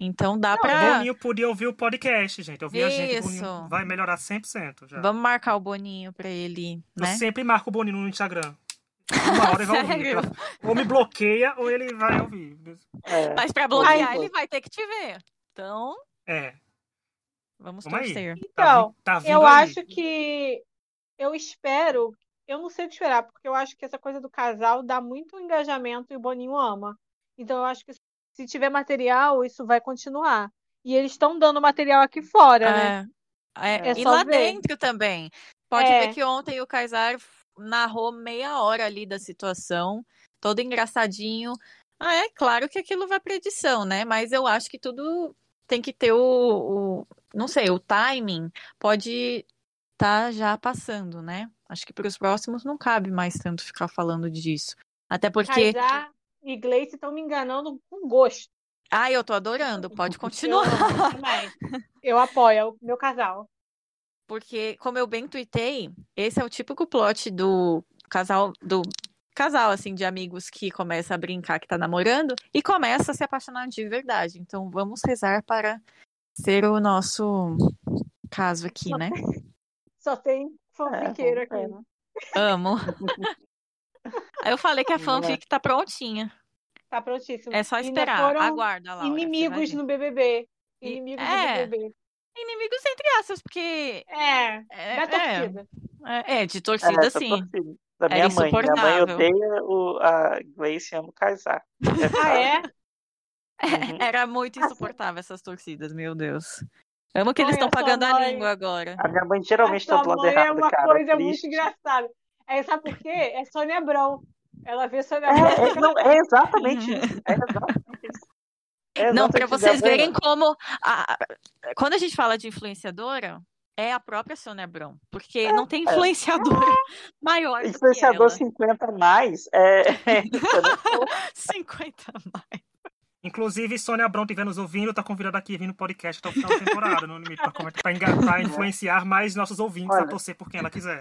S2: Então dá para.
S4: O Boninho podia ouvir o podcast, gente. Ouvir Isso. a gente, o Boninho vai melhorar 100% já.
S2: Vamos marcar o Boninho pra ele, né?
S4: Eu sempre marco o Boninho no Instagram. Uma hora ele vai ouvir. Ou me bloqueia ou ele vai ouvir.
S2: É. Mas pra bloquear, ele vai ter que te ver. Então.
S4: É.
S2: Vamos, Vamos torcer.
S3: Aí. Então, tá, tá eu aí. acho que. Eu espero. Eu não sei o que esperar, porque eu acho que essa coisa do casal dá muito engajamento e o Boninho ama. Então eu acho que se tiver material, isso vai continuar. E eles estão dando material aqui fora, é. né?
S2: É, é e lá ver. dentro também. Pode é. ver que ontem o Kaysar narrou meia hora ali da situação, todo engraçadinho. Ah, é claro que aquilo vai pra edição, né? Mas eu acho que tudo tem que ter o, o não sei, o timing pode estar tá já passando, né? Acho que para os próximos não cabe mais tanto ficar falando disso. Até porque.
S3: Kaysar e Gleice estão me enganando com gosto.
S2: Ah, eu tô adorando. Pode continuar.
S3: Eu, eu apoio, é o meu casal.
S2: Porque, como eu bem tuitei, esse é o típico plot do casal, do casal, assim, de amigos que começa a brincar que tá namorando e começa a se apaixonar de verdade. Então, vamos rezar para ser o nosso caso aqui, né?
S3: Só tem fanfiqueiro é, aqui. Né?
S2: Amo. Aí eu falei que a fanfic tá prontinha.
S3: Tá prontíssima.
S2: É só esperar. Aguarda lá.
S3: Inimigos no BBB. Inimigos é, no BBB.
S2: Inimigos entre aspas, porque.
S3: É, é da torcida.
S2: É, é de torcida, é, sim. Torcida.
S1: Da minha mãe. Minha mãe odeia o, a Gleice ama o Kaysar.
S3: ah, é?
S2: Uhum. Era muito insuportável essas torcidas, meu Deus. Amo que eles estão pagando mãe... a língua agora.
S1: A minha mãe geralmente tá do lado errado,
S3: É uma
S1: cara,
S3: coisa triste. muito engraçada. É, sabe por quê? É Sônia Abrão. Ela vê Sônia
S1: Abrão. É, é, não, é exatamente isso. É exatamente isso.
S2: É não, para vocês verem como. A... Quando a gente fala de influenciadora, é a própria Sônia Abrão. Porque é, não tem é. influenciadora é. maior.
S1: Influenciador 50 mais. É...
S2: 50 mais.
S4: Inclusive, Sônia Abrão estiver nos ouvindo, tá convidada aqui a vir no podcast até o final da temporada, no limite, pra, pra, pra influenciar mais nossos ouvintes Olha, a torcer por quem ela quiser.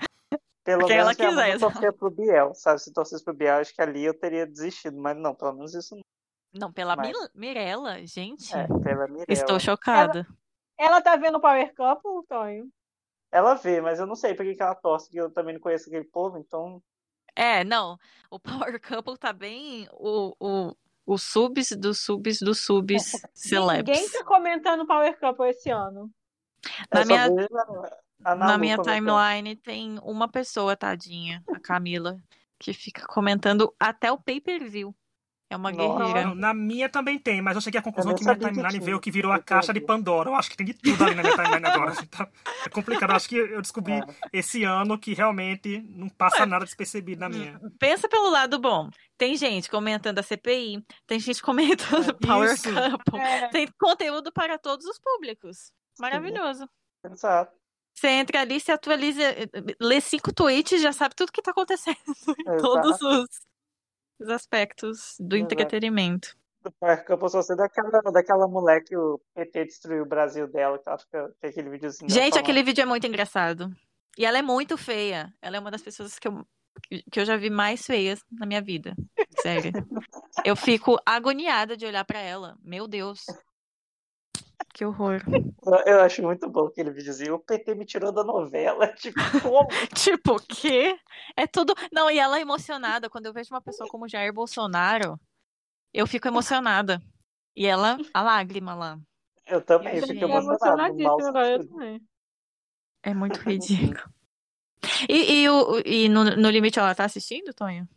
S1: Pelo Porque menos ela quiser. eu torcia pro Biel, sabe? Se torcesse pro Biel, acho que ali eu teria desistido, mas não, pelo menos isso não.
S2: Não, pela mas... Mirella, gente.
S1: É, pela Mirella.
S2: Estou chocada.
S3: Ela, ela tá vendo o Power Couple, Tonho?
S1: Ela vê, mas eu não sei por que ela torce, que eu também não conheço aquele povo, então.
S2: É, não. O Power Couple tá bem o, o, o subs dos subs dos subs celebs.
S3: Ninguém tá comentando Power Couple esse ano.
S2: Na minha... Na minha timeline tem uma pessoa, tadinha, a Camila, que fica comentando até o pay-per-view. É uma Nossa. guerreira.
S4: Na minha também tem, mas eu cheguei à conclusão que minha timeline que veio que virou a caixa de Pandora. Eu acho que tem de tudo ali na minha timeline agora. Então, é complicado. Eu acho que eu descobri é. esse ano que realmente não passa nada despercebido na minha.
S2: Pensa pelo lado bom. Tem gente comentando a CPI, tem gente comentando é, Power. Couple, é. tem conteúdo para todos os públicos. Maravilhoso.
S1: Exato.
S2: Você entra ali, se atualiza, lê cinco tweets, já sabe tudo que está acontecendo em todos os, os aspectos do Exato. entretenimento.
S1: Eu só ser daquela, daquela mulher que o PT destruiu o Brasil dela, que ela fica tem aquele videozinho.
S2: Gente, aquele vídeo é muito engraçado. E ela é muito feia. Ela é uma das pessoas que eu, que eu já vi mais feias na minha vida. Sério. eu fico agoniada de olhar para ela. Meu Deus. Que horror.
S1: Eu acho muito bom aquele videozinho. O PT me tirou da novela. Tipo, como?
S2: tipo, o quê? É tudo. Não, e ela é emocionada. Quando eu vejo uma pessoa como Jair Bolsonaro, eu fico emocionada. E ela, a lágrima lá.
S1: Eu também, eu fico emocionadíssima
S3: agora, eu também.
S2: É muito ridículo. E, e, o, e no, no limite ela tá assistindo, Tonho?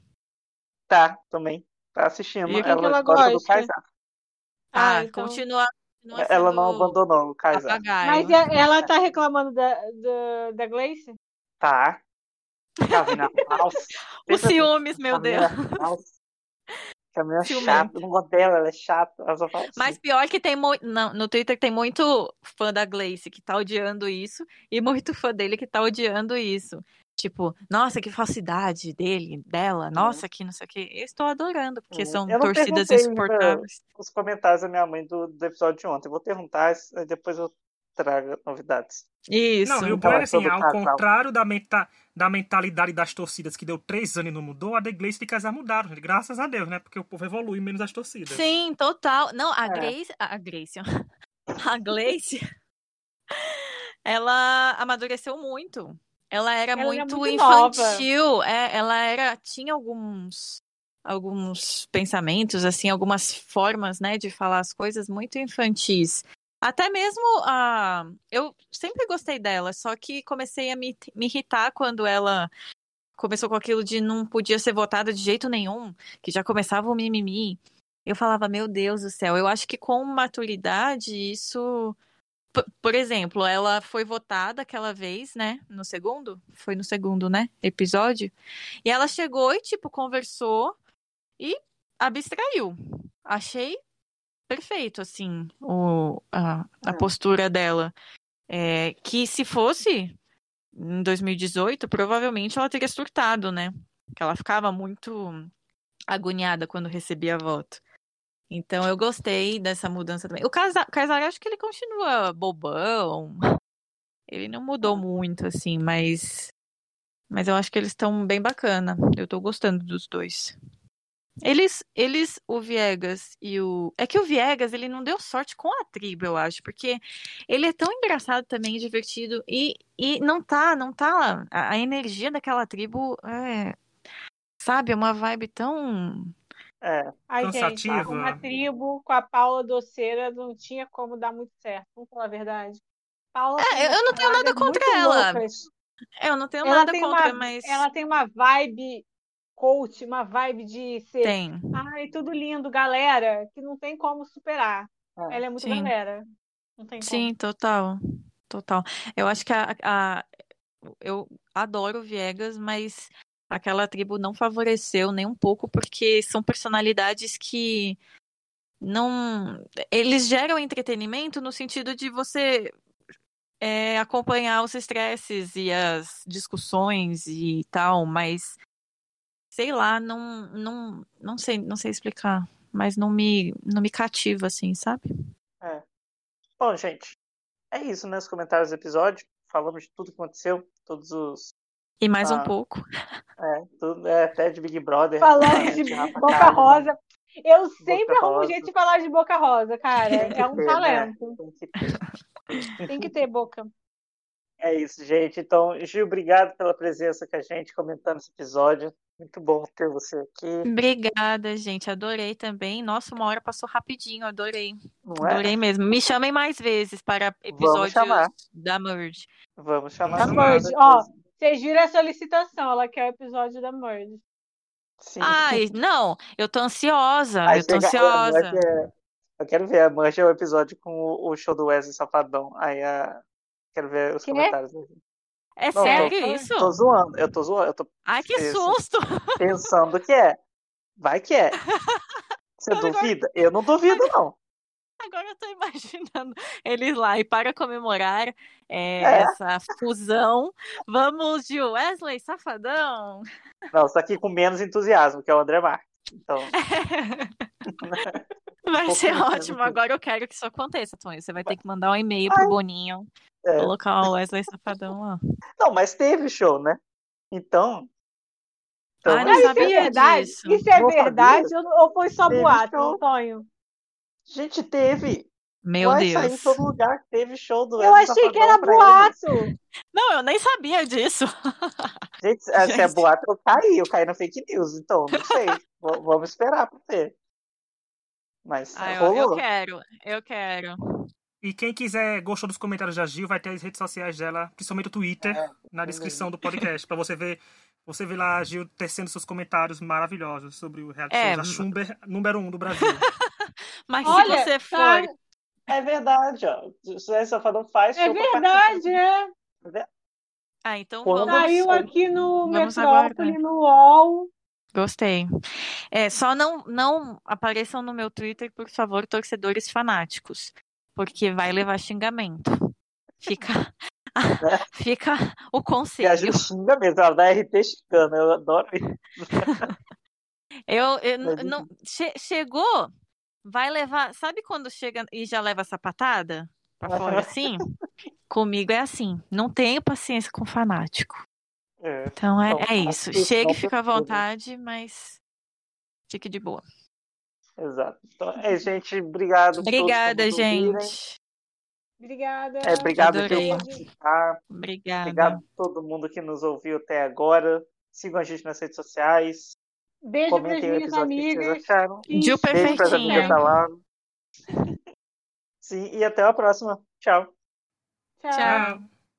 S1: Tá, também. Tá assistindo.
S3: E ela, ela gosta do
S2: Kaysar. Ah, ah então... continua
S1: ela não abandonou o.
S3: Mas é, ela tá reclamando da, da, da Gleice?
S1: Tá.
S2: Os ciúmes, meu Deus.
S1: Que a menina é chata, não gosto dela, ela é chata. Ela
S2: Mas assim. pior que tem muito. No Twitter tem muito fã da Glace que tá odiando isso, e muito fã dele que tá odiando isso. Tipo, nossa, que falsidade dele, dela, uhum. nossa, que não sei o que. Eu estou adorando, porque uhum. são torcidas insuportáveis.
S1: Os comentários da minha mãe do, do episódio de ontem. Eu vou perguntar, depois eu trago novidades.
S2: Isso.
S4: Não, e o pior é assim, ao contrário da, meta, da mentalidade das torcidas que deu três anos e não mudou, a The Glace e Casar mudaram, gente. Graças a Deus, né? Porque o povo evolui menos as torcidas.
S2: Sim, total. Não, a é. Grace. A Grace. A Glace. ela amadureceu muito. Ela era ela muito, muito, infantil. É, ela era. Tinha alguns alguns pensamentos, assim, algumas formas, né, de falar as coisas muito infantis. Até mesmo a. Eu sempre gostei dela, só que comecei a me, me irritar quando ela começou com aquilo de não podia ser votada de jeito nenhum, que já começava o mimimi. Eu falava, meu Deus do céu, eu acho que com maturidade isso. Por exemplo, ela foi votada aquela vez, né? No segundo? Foi no segundo, né? Episódio. E ela chegou e, tipo, conversou e abstraiu. Achei perfeito, assim, o, a, a é. postura dela. É, que se fosse em 2018, provavelmente ela teria surtado, né? Que ela ficava muito agoniada quando recebia voto. Então eu gostei dessa mudança também. O Casar, acho que ele continua bobão. Ele não mudou muito, assim, mas. Mas eu acho que eles estão bem bacana. Eu tô gostando dos dois. Eles, eles, o Viegas e o. É que o Viegas, ele não deu sorte com a tribo, eu acho, porque ele é tão engraçado também, divertido, e, e não tá, não tá. A, a energia daquela tribo é. Sabe, é uma vibe tão.
S1: É,
S3: Ai, cansativa. Gente, uma tribo com a Paula Doceira não tinha como dar muito certo, vamos falar a verdade.
S2: Paula é, eu não tenho nada contra ela. Loucas. Eu não tenho ela nada contra,
S3: uma,
S2: mas.
S3: Ela tem uma vibe coach, uma vibe de ser.
S2: Tem.
S3: Ai, tudo lindo, galera, que não tem como superar. É. Ela é muito Sim. galera. Não tem
S2: Sim, como. total. Total. Eu acho que a, a, eu adoro Viegas, mas aquela tribo não favoreceu nem um pouco, porque são personalidades que não. Eles geram entretenimento no sentido de você é, acompanhar os estresses e as discussões e tal, mas sei lá, não, não, não sei, não sei explicar, mas não me, não me cativa assim, sabe?
S1: É. Bom, gente, é isso, né? Os comentários do episódio. Falamos de tudo que aconteceu, todos os.
S2: E mais ah, um pouco.
S1: É, tudo, é, até de Big Brother.
S3: Falando de, de Boca Rosa. Eu sempre Boca arrumo Rosa. jeito de falar de Boca Rosa, cara. é um ter, né? talento. Né? Tem, que ter. Tem que ter boca.
S1: É isso, gente. Então, Gil, obrigado pela presença com a gente, comentando esse episódio. Muito bom ter você aqui.
S2: Obrigada, gente. Adorei também. Nossa, uma hora passou rapidinho, adorei. Não é? Adorei mesmo. Me chamem mais vezes para episódios da Merge.
S1: Vamos chamar.
S3: Da Merge. Ó, vocês viram a solicitação, ela quer o episódio da Merge.
S2: Sim. Ai, não, eu tô ansiosa. Aí eu tô ansiosa.
S1: Eu quero ver a Merge é o episódio com o show do Wesley Safadão. Aí a. Quero ver os que? comentários.
S2: É não, sério tô, isso?
S1: Tô zoando, eu tô zoando. Eu tô
S2: Ai, que susto!
S1: Pensando que é. Vai que é. Você duvida? Eu não duvido, não.
S2: Agora eu tô imaginando eles lá e para comemorar é, é. essa fusão, vamos de Wesley Safadão.
S1: Não, só que com menos entusiasmo, que é o André Marques. Então.
S2: Vai ser ótimo. Agora eu quero que isso aconteça, Tony. Você vai ter que mandar um e-mail pro Boninho é. Colocar o Wesley Safadão lá.
S1: Não, mas teve show, né? Então. então
S2: ah, não isso sabia é verdade? disso.
S3: Isso é verdade ou foi só teve boato, show. Antônio?
S1: Gente, teve.
S2: Meu Vai Deus.
S1: Sair em todo lugar teve show do
S3: Eu achei
S1: Safadão
S3: que era boato. Ele.
S2: Não, eu nem sabia disso.
S1: Gente, Gente. se é boato, eu caí. Eu caí na fake news, então, não sei. Vamos esperar pra ver. Mas
S2: ah, eu, eu quero, eu quero.
S4: E quem quiser, gostou dos comentários da Gil, vai ter as redes sociais dela, principalmente o Twitter, é, na descrição do podcast, para você ver você vê lá a Gil tecendo seus comentários maravilhosos sobre o reality é, show, a Schumber número um do Brasil.
S2: Mas Olha, se você for... Tá...
S1: É verdade, ó. O Suécia Safadão faz
S3: É verdade, é.
S2: Ah, então Quando
S3: vamos... Saiu aqui no vamos Metrópole, no UOL.
S2: Gostei. É, só não, não apareçam no meu Twitter, por favor, torcedores fanáticos, porque vai levar xingamento. Fica, fica o conselho. E a
S1: gente xinga mesmo, ela dá RT xingando, eu adoro isso.
S2: eu, eu não, che, chegou, vai levar. Sabe quando chega e já leva essa patada pra fora assim? Comigo é assim. Não tenho paciência com fanático. É. Então é, é isso. Chegue e fica à vontade, mas fique de boa.
S1: Exato. Então, é, gente, obrigado.
S2: Obrigada, gente.
S3: Obrigada.
S1: É, obrigado por
S2: participar. Obrigada.
S1: Obrigado a todo mundo que nos ouviu até agora. Sigam a gente nas redes sociais.
S3: Beijo Comentem o episódio amigas. que vocês
S2: acharam. Gil perfeitinho.
S1: Sim, e até a próxima. Tchau.
S3: Tchau. Tchau.